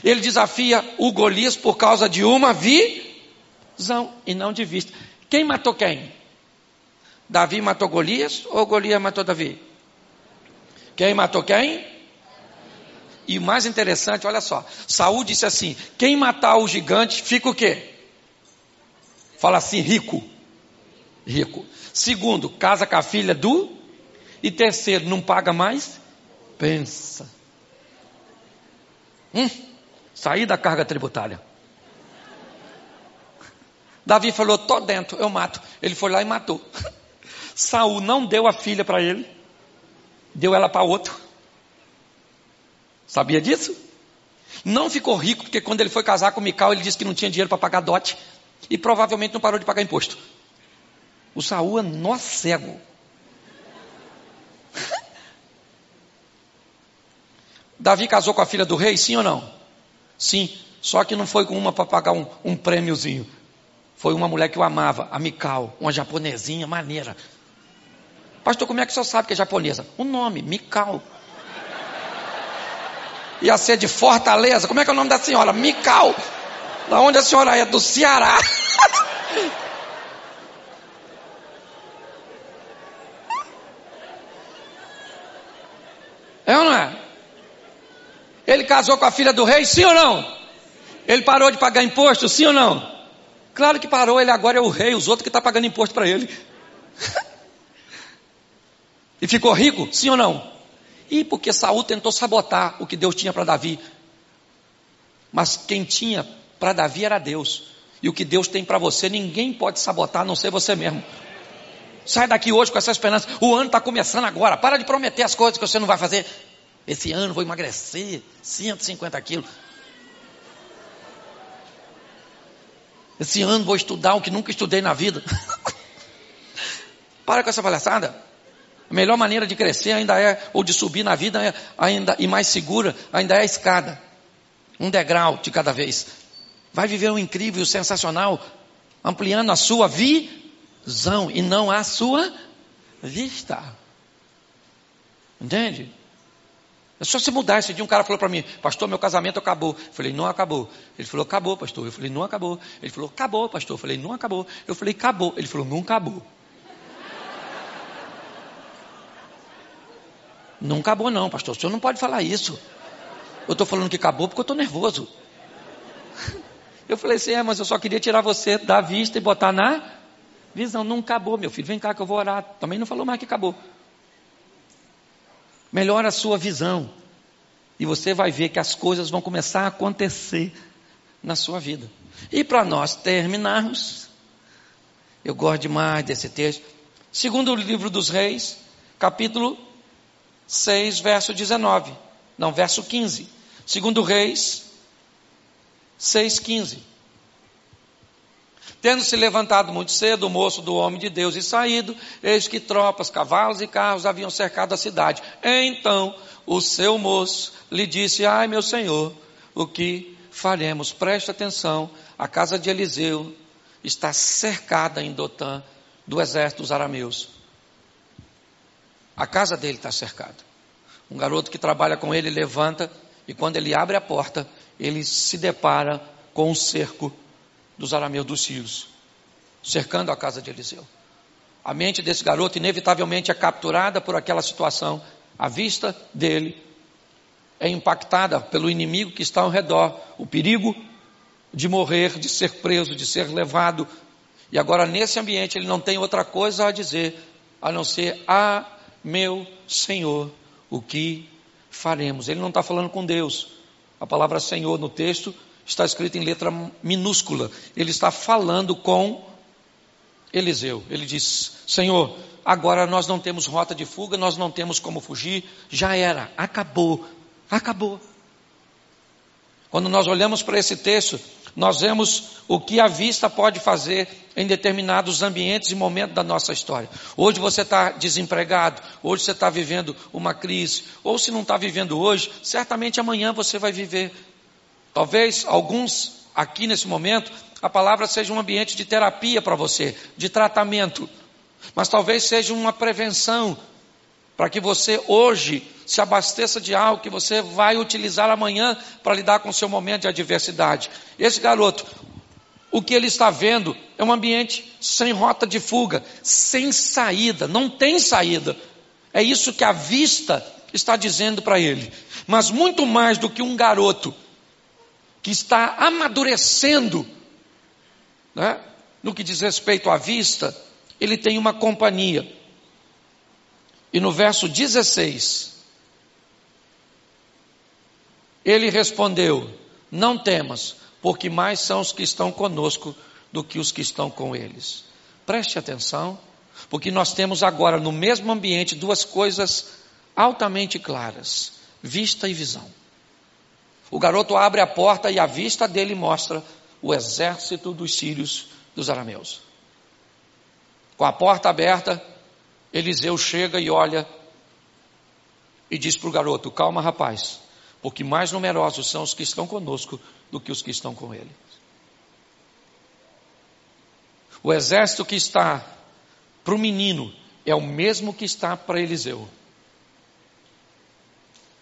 Ele desafia o Golias por causa de uma visão e não de vista. Quem matou quem? Davi matou Golias ou Golias matou Davi? Quem matou quem? E o mais interessante, olha só. Saul disse assim: quem matar o gigante fica o quê? Fala assim, rico. Rico. Segundo, casa com a filha do. E terceiro, não paga mais? Pensa. Hum, sair da carga tributária. Davi falou: tô dentro, eu mato. Ele foi lá e matou. Saul não deu a filha para ele deu ela para outro. Sabia disso? Não ficou rico, porque quando ele foi casar com Mical, ele disse que não tinha dinheiro para pagar dote. E provavelmente não parou de pagar imposto. O Saúl é nó cego. Davi casou com a filha do rei, sim ou não? Sim. Só que não foi com uma para pagar um, um prêmiozinho. Foi uma mulher que eu amava, a Mical, uma japonesinha maneira. Pastor, como é que o senhor sabe que é japonesa? O nome, Mikau. Ia ser de Fortaleza. Como é que é o nome da senhora? Mikau. Da onde a senhora é? Do Ceará. É ou não é? Ele casou com a filha do rei, sim ou não? Ele parou de pagar imposto, sim ou não? Claro que parou, ele agora é o rei, os outros que estão tá pagando imposto para ele. E ficou rico? Sim ou não? E porque Saul tentou sabotar o que Deus tinha para Davi. Mas quem tinha Para Davi era Deus. E o que Deus tem para você, ninguém pode sabotar a não ser você mesmo. Sai daqui hoje com essa esperança. O ano está começando agora. Para de prometer as coisas que você não vai fazer. Esse ano vou emagrecer 150 quilos. Esse ano vou estudar o que nunca estudei na vida. Para com essa palhaçada. A melhor maneira de crescer ainda é, ou de subir na vida é, ainda e mais segura, ainda é a escada. Um degrau de cada vez. Vai viver um incrível, sensacional, ampliando a sua visão e não a sua vista. Entende? É só se mudar. Esse dia um cara falou para mim, pastor, meu casamento acabou. Eu falei, não acabou. Ele falou, acabou, pastor. Eu falei, não acabou. Ele falou, acabou, pastor. Eu falei, não acabou. Eu falei, acabou. Ele falou, não acabou. Não acabou não, pastor. O senhor não pode falar isso. Eu estou falando que acabou porque eu estou nervoso. Eu falei assim, é, mas eu só queria tirar você da vista e botar na visão. Não acabou, meu filho. Vem cá que eu vou orar. Também não falou mais que acabou. Melhora a sua visão. E você vai ver que as coisas vão começar a acontecer na sua vida. E para nós terminarmos, eu gosto demais desse texto. Segundo o livro dos reis, capítulo 6, verso 19. Não, verso 15. Segundo Reis 6, 15. Tendo se levantado muito cedo o moço do homem de Deus e saído, eis que tropas, cavalos e carros haviam cercado a cidade. Então o seu moço lhe disse: Ai, meu senhor, o que faremos? Preste atenção, a casa de Eliseu está cercada em Dotã do exército dos arameus. A casa dele está cercada. Um garoto que trabalha com ele levanta e quando ele abre a porta, ele se depara com um cerco dos arameus dos sírios, cercando a casa de Eliseu. A mente desse garoto inevitavelmente é capturada por aquela situação. A vista dele é impactada pelo inimigo que está ao redor, o perigo de morrer, de ser preso, de ser levado. E agora, nesse ambiente, ele não tem outra coisa a dizer a não ser: Ah, meu Senhor, o que faremos? Ele não está falando com Deus. A palavra Senhor no texto está escrita em letra minúscula. Ele está falando com Eliseu. Ele diz: Senhor, agora nós não temos rota de fuga, nós não temos como fugir, já era, acabou, acabou. Quando nós olhamos para esse texto, nós vemos o que a vista pode fazer em determinados ambientes e momentos da nossa história. Hoje você está desempregado, hoje você está vivendo uma crise, ou se não está vivendo hoje, certamente amanhã você vai viver. Talvez alguns aqui nesse momento, a palavra seja um ambiente de terapia para você, de tratamento, mas talvez seja uma prevenção para que você hoje se abasteça de algo que você vai utilizar amanhã para lidar com o seu momento de adversidade. Esse garoto, o que ele está vendo é um ambiente sem rota de fuga, sem saída, não tem saída. É isso que a vista está dizendo para ele. Mas muito mais do que um garoto que está amadurecendo, né, no que diz respeito à vista, ele tem uma companhia. E no verso 16, ele respondeu: Não temas, porque mais são os que estão conosco do que os que estão com eles. Preste atenção, porque nós temos agora no mesmo ambiente duas coisas altamente claras: vista e visão. O garoto abre a porta e a vista dele mostra o exército dos sírios dos arameus. Com a porta aberta, Eliseu chega e olha e diz para o garoto: Calma, rapaz, porque mais numerosos são os que estão conosco do que os que estão com ele. O exército que está para o menino é o mesmo que está para Eliseu.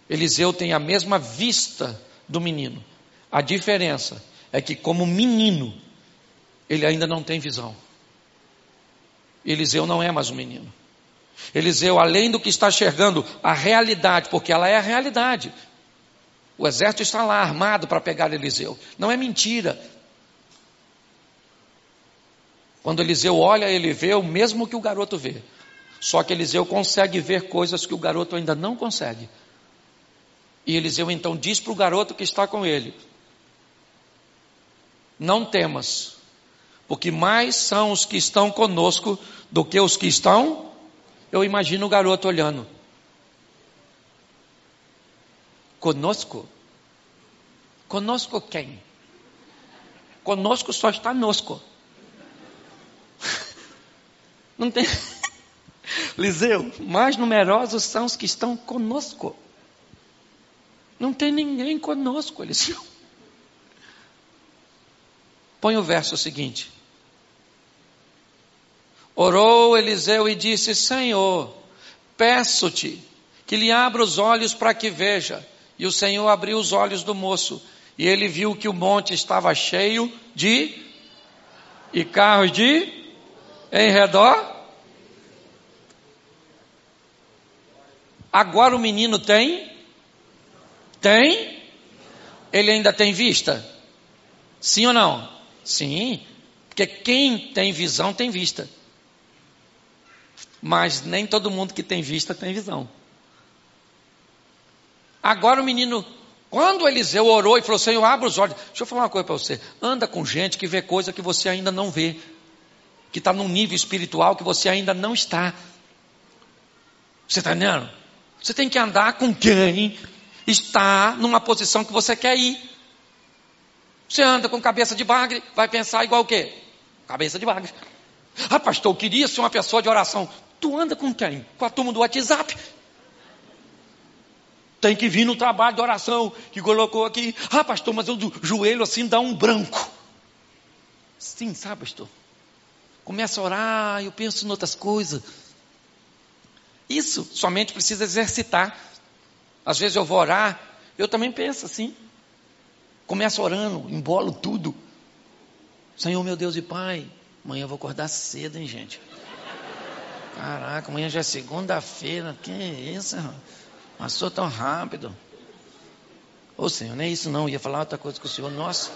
Eliseu tem a mesma vista do menino. A diferença é que, como menino, ele ainda não tem visão. Eliseu não é mais um menino. Eliseu, além do que está enxergando a realidade, porque ela é a realidade. O exército está lá armado para pegar Eliseu. Não é mentira. Quando Eliseu olha, ele vê o mesmo que o garoto vê. Só que Eliseu consegue ver coisas que o garoto ainda não consegue. E Eliseu então diz para o garoto que está com ele: Não temas, porque mais são os que estão conosco do que os que estão. Eu imagino o garoto olhando. Conosco? Conosco quem? Conosco só está nosco. Não tem. Liseu, mais numerosos são os que estão conosco. Não tem ninguém conosco, Eliseu. Põe o verso seguinte. Orou Eliseu e disse: Senhor, peço-te que lhe abra os olhos para que veja. E o Senhor abriu os olhos do moço, e ele viu que o monte estava cheio de e carros de em redor. Agora o menino tem? Tem? Ele ainda tem vista? Sim ou não? Sim, porque quem tem visão tem vista. Mas nem todo mundo que tem vista tem visão. Agora o menino, quando Eliseu orou e falou: Senhor, abre os olhos. Deixa eu falar uma coisa para você. Anda com gente que vê coisa que você ainda não vê, que está num nível espiritual que você ainda não está. Você está entendendo? Você tem que andar com quem está numa posição que você quer ir. Você anda com cabeça de bagre, vai pensar igual o quê? Cabeça de bagre. Ah, pastor, eu queria ser uma pessoa de oração. Tu anda com quem? Com a turma do WhatsApp. Tem que vir no trabalho de oração que colocou aqui. Ah, pastor, mas o joelho assim dá um branco. Sim, sabe, pastor? Começa a orar, eu penso em outras coisas. Isso somente precisa exercitar. Às vezes eu vou orar, eu também penso assim. Começo orando, embolo tudo. Senhor, meu Deus e Pai, amanhã eu vou acordar cedo, hein, gente? Caraca, amanhã já é segunda-feira. Que isso? Passou tão rápido. Ô Senhor, não é isso não. Eu ia falar outra coisa com o Senhor. Nossa.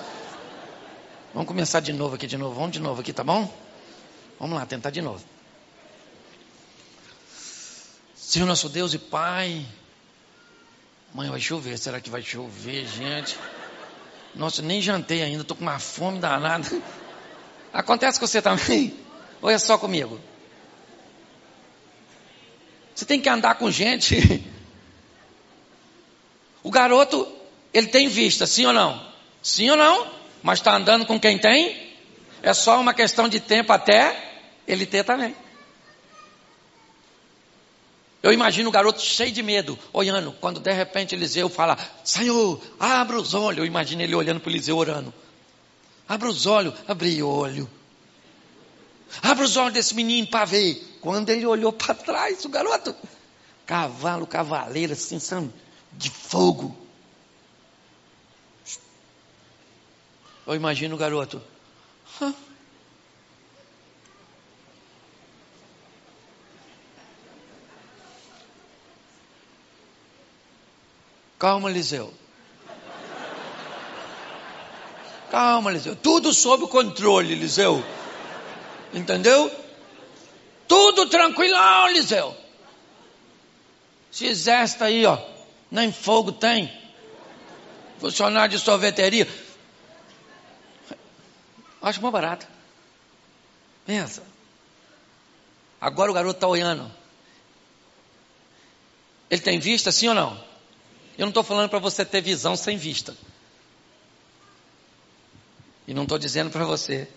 Vamos começar de novo aqui, de novo. Vamos de novo aqui, tá bom? Vamos lá, tentar de novo. Senhor nosso Deus e Pai, amanhã vai chover, será que vai chover, gente? Nossa, nem jantei ainda, estou com uma fome danada. Acontece com você também? Ou é só comigo? Você tem que andar com gente. O garoto, ele tem vista, sim ou não? Sim ou não? Mas está andando com quem tem? É só uma questão de tempo até ele ter também. Eu imagino o garoto cheio de medo, olhando, quando de repente Eliseu fala, Senhor, abra os olhos. Eu imagino ele olhando para Eliseu orando. Abra os olhos, abri olho. Abra os olhos desse menino para ver. Quando ele olhou para trás, o garoto, cavalo, cavaleiro, assim, sabe, de fogo. Eu imagino o garoto. Hã? Calma, Eliseu. Calma, Eliseu. Tudo sob controle, Eliseu. Entendeu? Tudo tranquilão, Eliseu. Se exército aí, ó, nem fogo tem. Funcionário de sorveteria. Acho mais barato. Pensa. Agora o garoto está olhando. Ele tem vista, sim ou não? Eu não estou falando para você ter visão sem vista. E não estou dizendo para você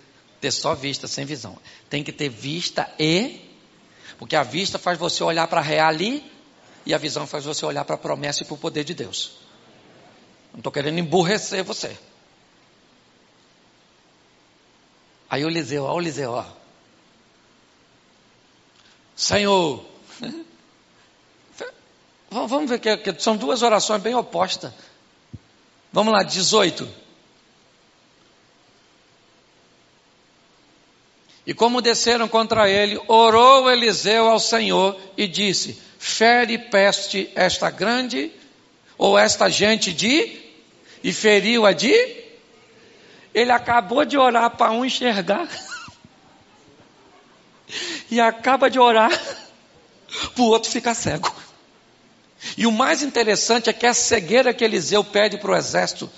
ter só vista sem visão. Tem que ter vista e. Porque a vista faz você olhar para a real ali. E a visão faz você olhar para a promessa e para o poder de Deus. Não estou querendo emburrecer você. Aí o Eliseu, ó, o Eliseu, ó. Senhor, Vamos ver que, que são duas orações bem opostas. Vamos lá, 18. E como desceram contra ele, orou Eliseu ao Senhor e disse: Fere peste esta grande, ou esta gente de, e feriu a de. Ele acabou de orar para um enxergar, e acaba de orar para o outro ficar cego. E o mais interessante é que a cegueira que Eliseu pede para o exército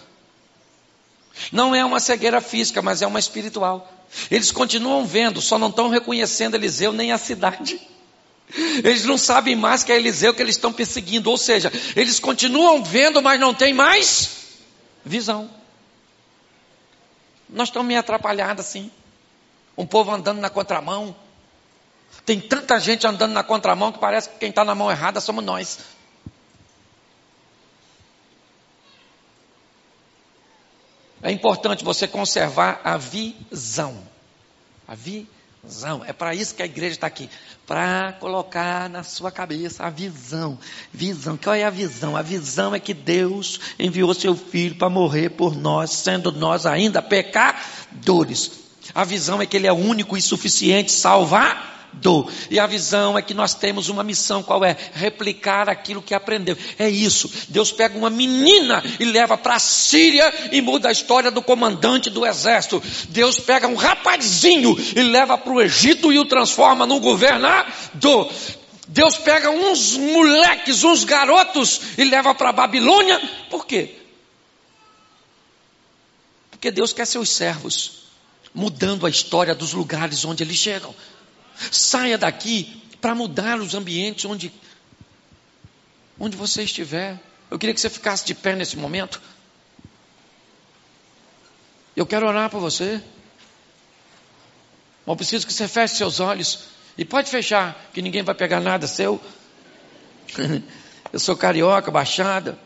Não é uma cegueira física, mas é uma espiritual. Eles continuam vendo, só não estão reconhecendo Eliseu nem a cidade. Eles não sabem mais que é Eliseu que eles estão perseguindo. Ou seja, eles continuam vendo, mas não tem mais visão. Nós estamos meio atrapalhados assim. Um povo andando na contramão. Tem tanta gente andando na contramão que parece que quem está na mão errada somos nós. É importante você conservar a visão. A visão. É para isso que a igreja está aqui. Para colocar na sua cabeça a visão. Visão. Qual é a visão? A visão é que Deus enviou seu filho para morrer por nós, sendo nós ainda pecadores. A visão é que Ele é único e suficiente salvar E a visão é que nós temos uma missão, qual é? Replicar aquilo que aprendeu. É isso. Deus pega uma menina e leva para a Síria e muda a história do comandante do exército. Deus pega um rapazinho e leva para o Egito e o transforma num governador. Deus pega uns moleques, uns garotos e leva para a Babilônia. Por quê? Porque Deus quer seus servos mudando a história dos lugares onde eles chegam. Saia daqui para mudar os ambientes onde, onde você estiver. Eu queria que você ficasse de pé nesse momento. Eu quero orar por você. Mas preciso que você feche seus olhos. E pode fechar, que ninguém vai pegar nada seu. Eu sou carioca, baixada.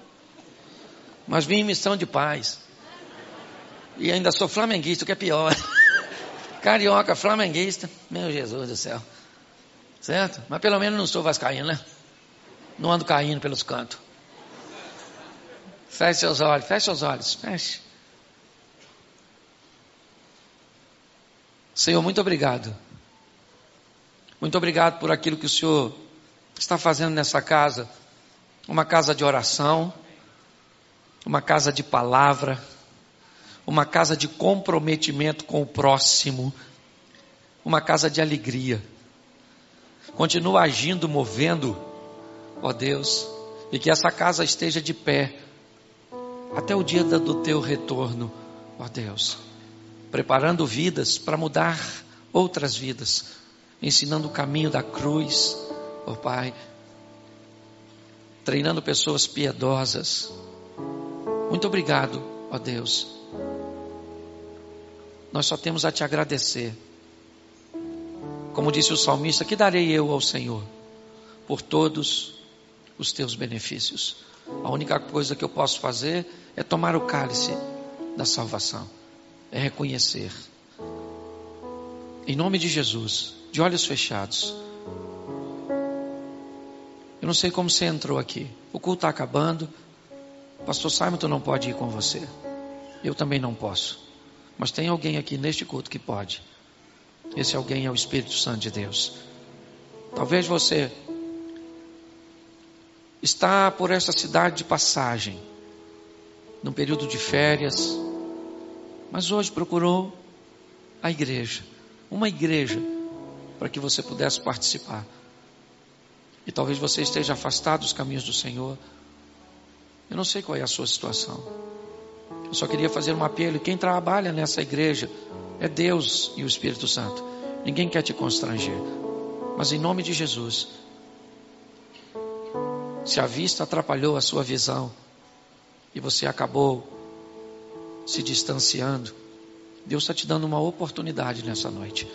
Mas vim em missão de paz. E ainda sou flamenguista, o que é pior. Carioca, flamenguista, meu Jesus do céu. Certo? Mas pelo menos não sou vascaíno, né? Não ando caindo pelos cantos. Feche seus olhos, feche seus olhos, feche. Senhor, muito obrigado. Muito obrigado por aquilo que o Senhor está fazendo nessa casa. Uma casa de oração, uma casa de palavra uma casa de comprometimento com o próximo, uma casa de alegria. Continua agindo, movendo, ó Deus, e que essa casa esteja de pé até o dia do teu retorno, ó Deus, preparando vidas para mudar outras vidas, ensinando o caminho da cruz, ó Pai, treinando pessoas piedosas. Muito obrigado, ó Deus nós só temos a te agradecer. Como disse o salmista, que darei eu ao Senhor por todos os teus benefícios? A única coisa que eu posso fazer é tomar o cálice da salvação, é reconhecer. Em nome de Jesus, de olhos fechados. Eu não sei como você entrou aqui. O culto está acabando. Pastor Simon não pode ir com você. Eu também não posso. Mas tem alguém aqui neste culto que pode. Esse alguém é o Espírito Santo de Deus. Talvez você está por essa cidade de passagem, num período de férias, mas hoje procurou a igreja, uma igreja, para que você pudesse participar. E talvez você esteja afastado dos caminhos do Senhor. Eu não sei qual é a sua situação. Eu só queria fazer um apelo. Quem trabalha nessa igreja é Deus e o Espírito Santo. Ninguém quer te constranger. Mas em nome de Jesus, se a vista atrapalhou a sua visão e você acabou se distanciando, Deus está te dando uma oportunidade nessa noite.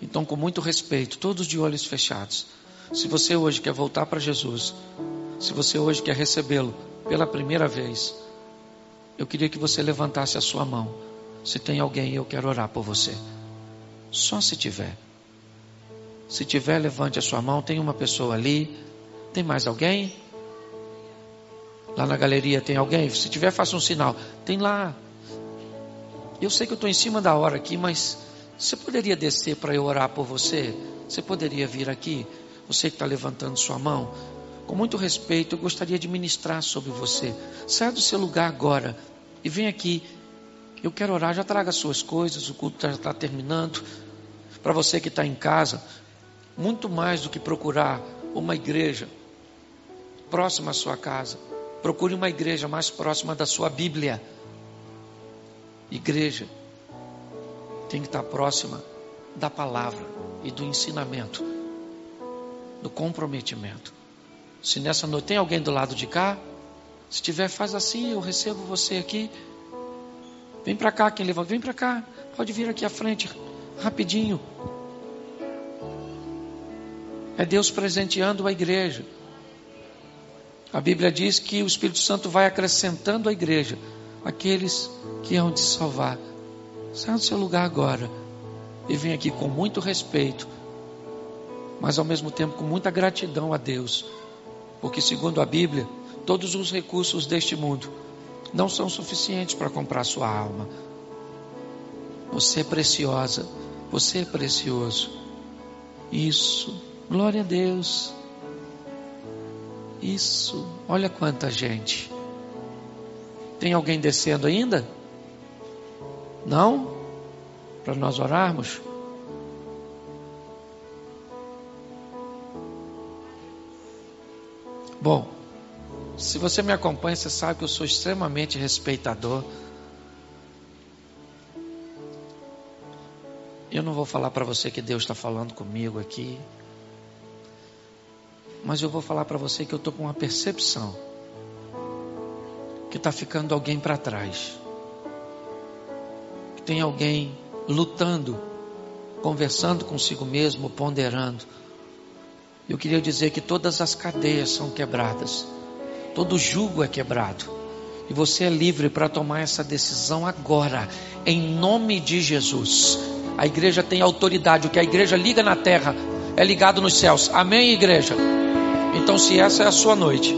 Então, com muito respeito, todos de olhos fechados, se você hoje quer voltar para Jesus, se você hoje quer recebê-lo pela primeira vez, eu queria que você levantasse a sua mão. Se tem alguém, eu quero orar por você. Só se tiver. Se tiver, levante a sua mão. Tem uma pessoa ali. Tem mais alguém? Lá na galeria tem alguém? Se tiver, faça um sinal. Tem lá. Eu sei que eu estou em cima da hora aqui, mas você poderia descer para eu orar por você? Você poderia vir aqui? Você que está levantando sua mão. Com muito respeito, eu gostaria de ministrar sobre você. Saia do seu lugar agora e vem aqui. Eu quero orar, já traga suas coisas, o culto já está terminando. Para você que está em casa, muito mais do que procurar uma igreja próxima à sua casa, procure uma igreja mais próxima da sua Bíblia. Igreja tem que estar próxima da palavra e do ensinamento, do comprometimento. Se nessa noite tem alguém do lado de cá, se tiver, faz assim, eu recebo você aqui. Vem para cá, quem levanta, vem para cá. Pode vir aqui à frente, rapidinho. É Deus presenteando a igreja. A Bíblia diz que o Espírito Santo vai acrescentando à igreja aqueles que hão de salvar. Saia do seu lugar agora e vem aqui com muito respeito, mas ao mesmo tempo com muita gratidão a Deus, porque segundo a Bíblia, todos os recursos deste mundo não são suficientes para comprar sua alma. Você é preciosa, você é precioso. Isso, glória a Deus. Isso, olha quanta gente. Tem alguém descendo ainda? Não? Para nós orarmos? Bom, se você me acompanha, você sabe que eu sou extremamente respeitador. Eu não vou falar para você que Deus está falando comigo aqui, mas eu vou falar para você que eu estou com uma percepção que está ficando alguém para trás, que tem alguém lutando, conversando consigo mesmo, ponderando. Eu queria dizer que todas as cadeias são quebradas todo jugo é quebrado. E você é livre para tomar essa decisão agora, em nome de Jesus. A igreja tem autoridade, o que a igreja liga na terra é ligado nos céus. Amém, igreja? Então, se essa é a sua noite,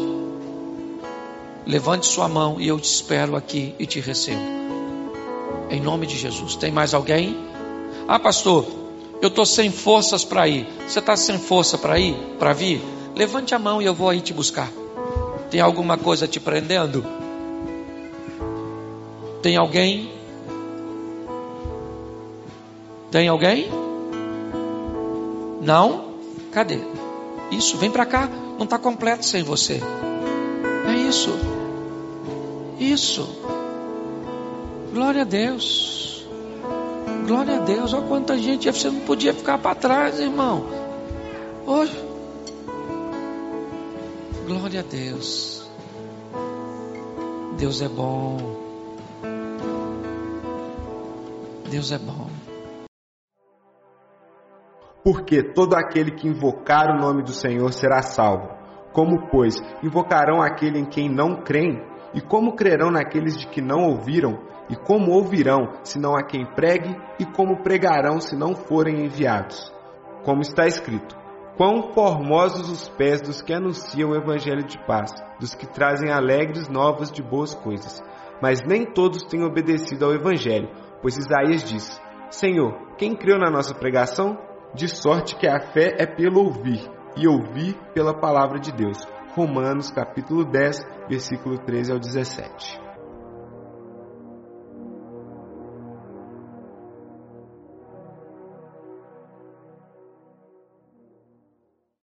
levante sua mão e eu te espero aqui e te recebo. Em nome de Jesus. Tem mais alguém? Ah, pastor, eu estou sem forças para ir. Você está sem força para ir, para vir? Levante a mão e eu vou aí te buscar. Tem alguma coisa te prendendo? Tem alguém? Tem alguém? Não? Cadê? Isso, vem para cá. Não está completo sem você. É isso. Isso. Glória a Deus. Glória a Deus. Olha quanta gente. Você não podia ficar para trás, irmão. Hoje. Glória a Deus. Deus é bom. Deus é bom. Porque todo aquele que invocar o nome do Senhor será salvo. Como, pois, invocarão aquele em quem não creem? E como crerão naqueles de que não ouviram? E como ouvirão, se não há quem pregue? E como pregarão, se não forem enviados? Como está escrito: Quão formosos os pés dos que anunciam o evangelho de paz, dos que trazem alegres novas de boas coisas. Mas nem todos têm obedecido ao evangelho, pois Isaías diz: Senhor, quem creu na nossa pregação? De sorte que a fé é pelo ouvir, e ouvir pela palavra de Deus. Romanos capítulo 10, versículo 13 ao 17.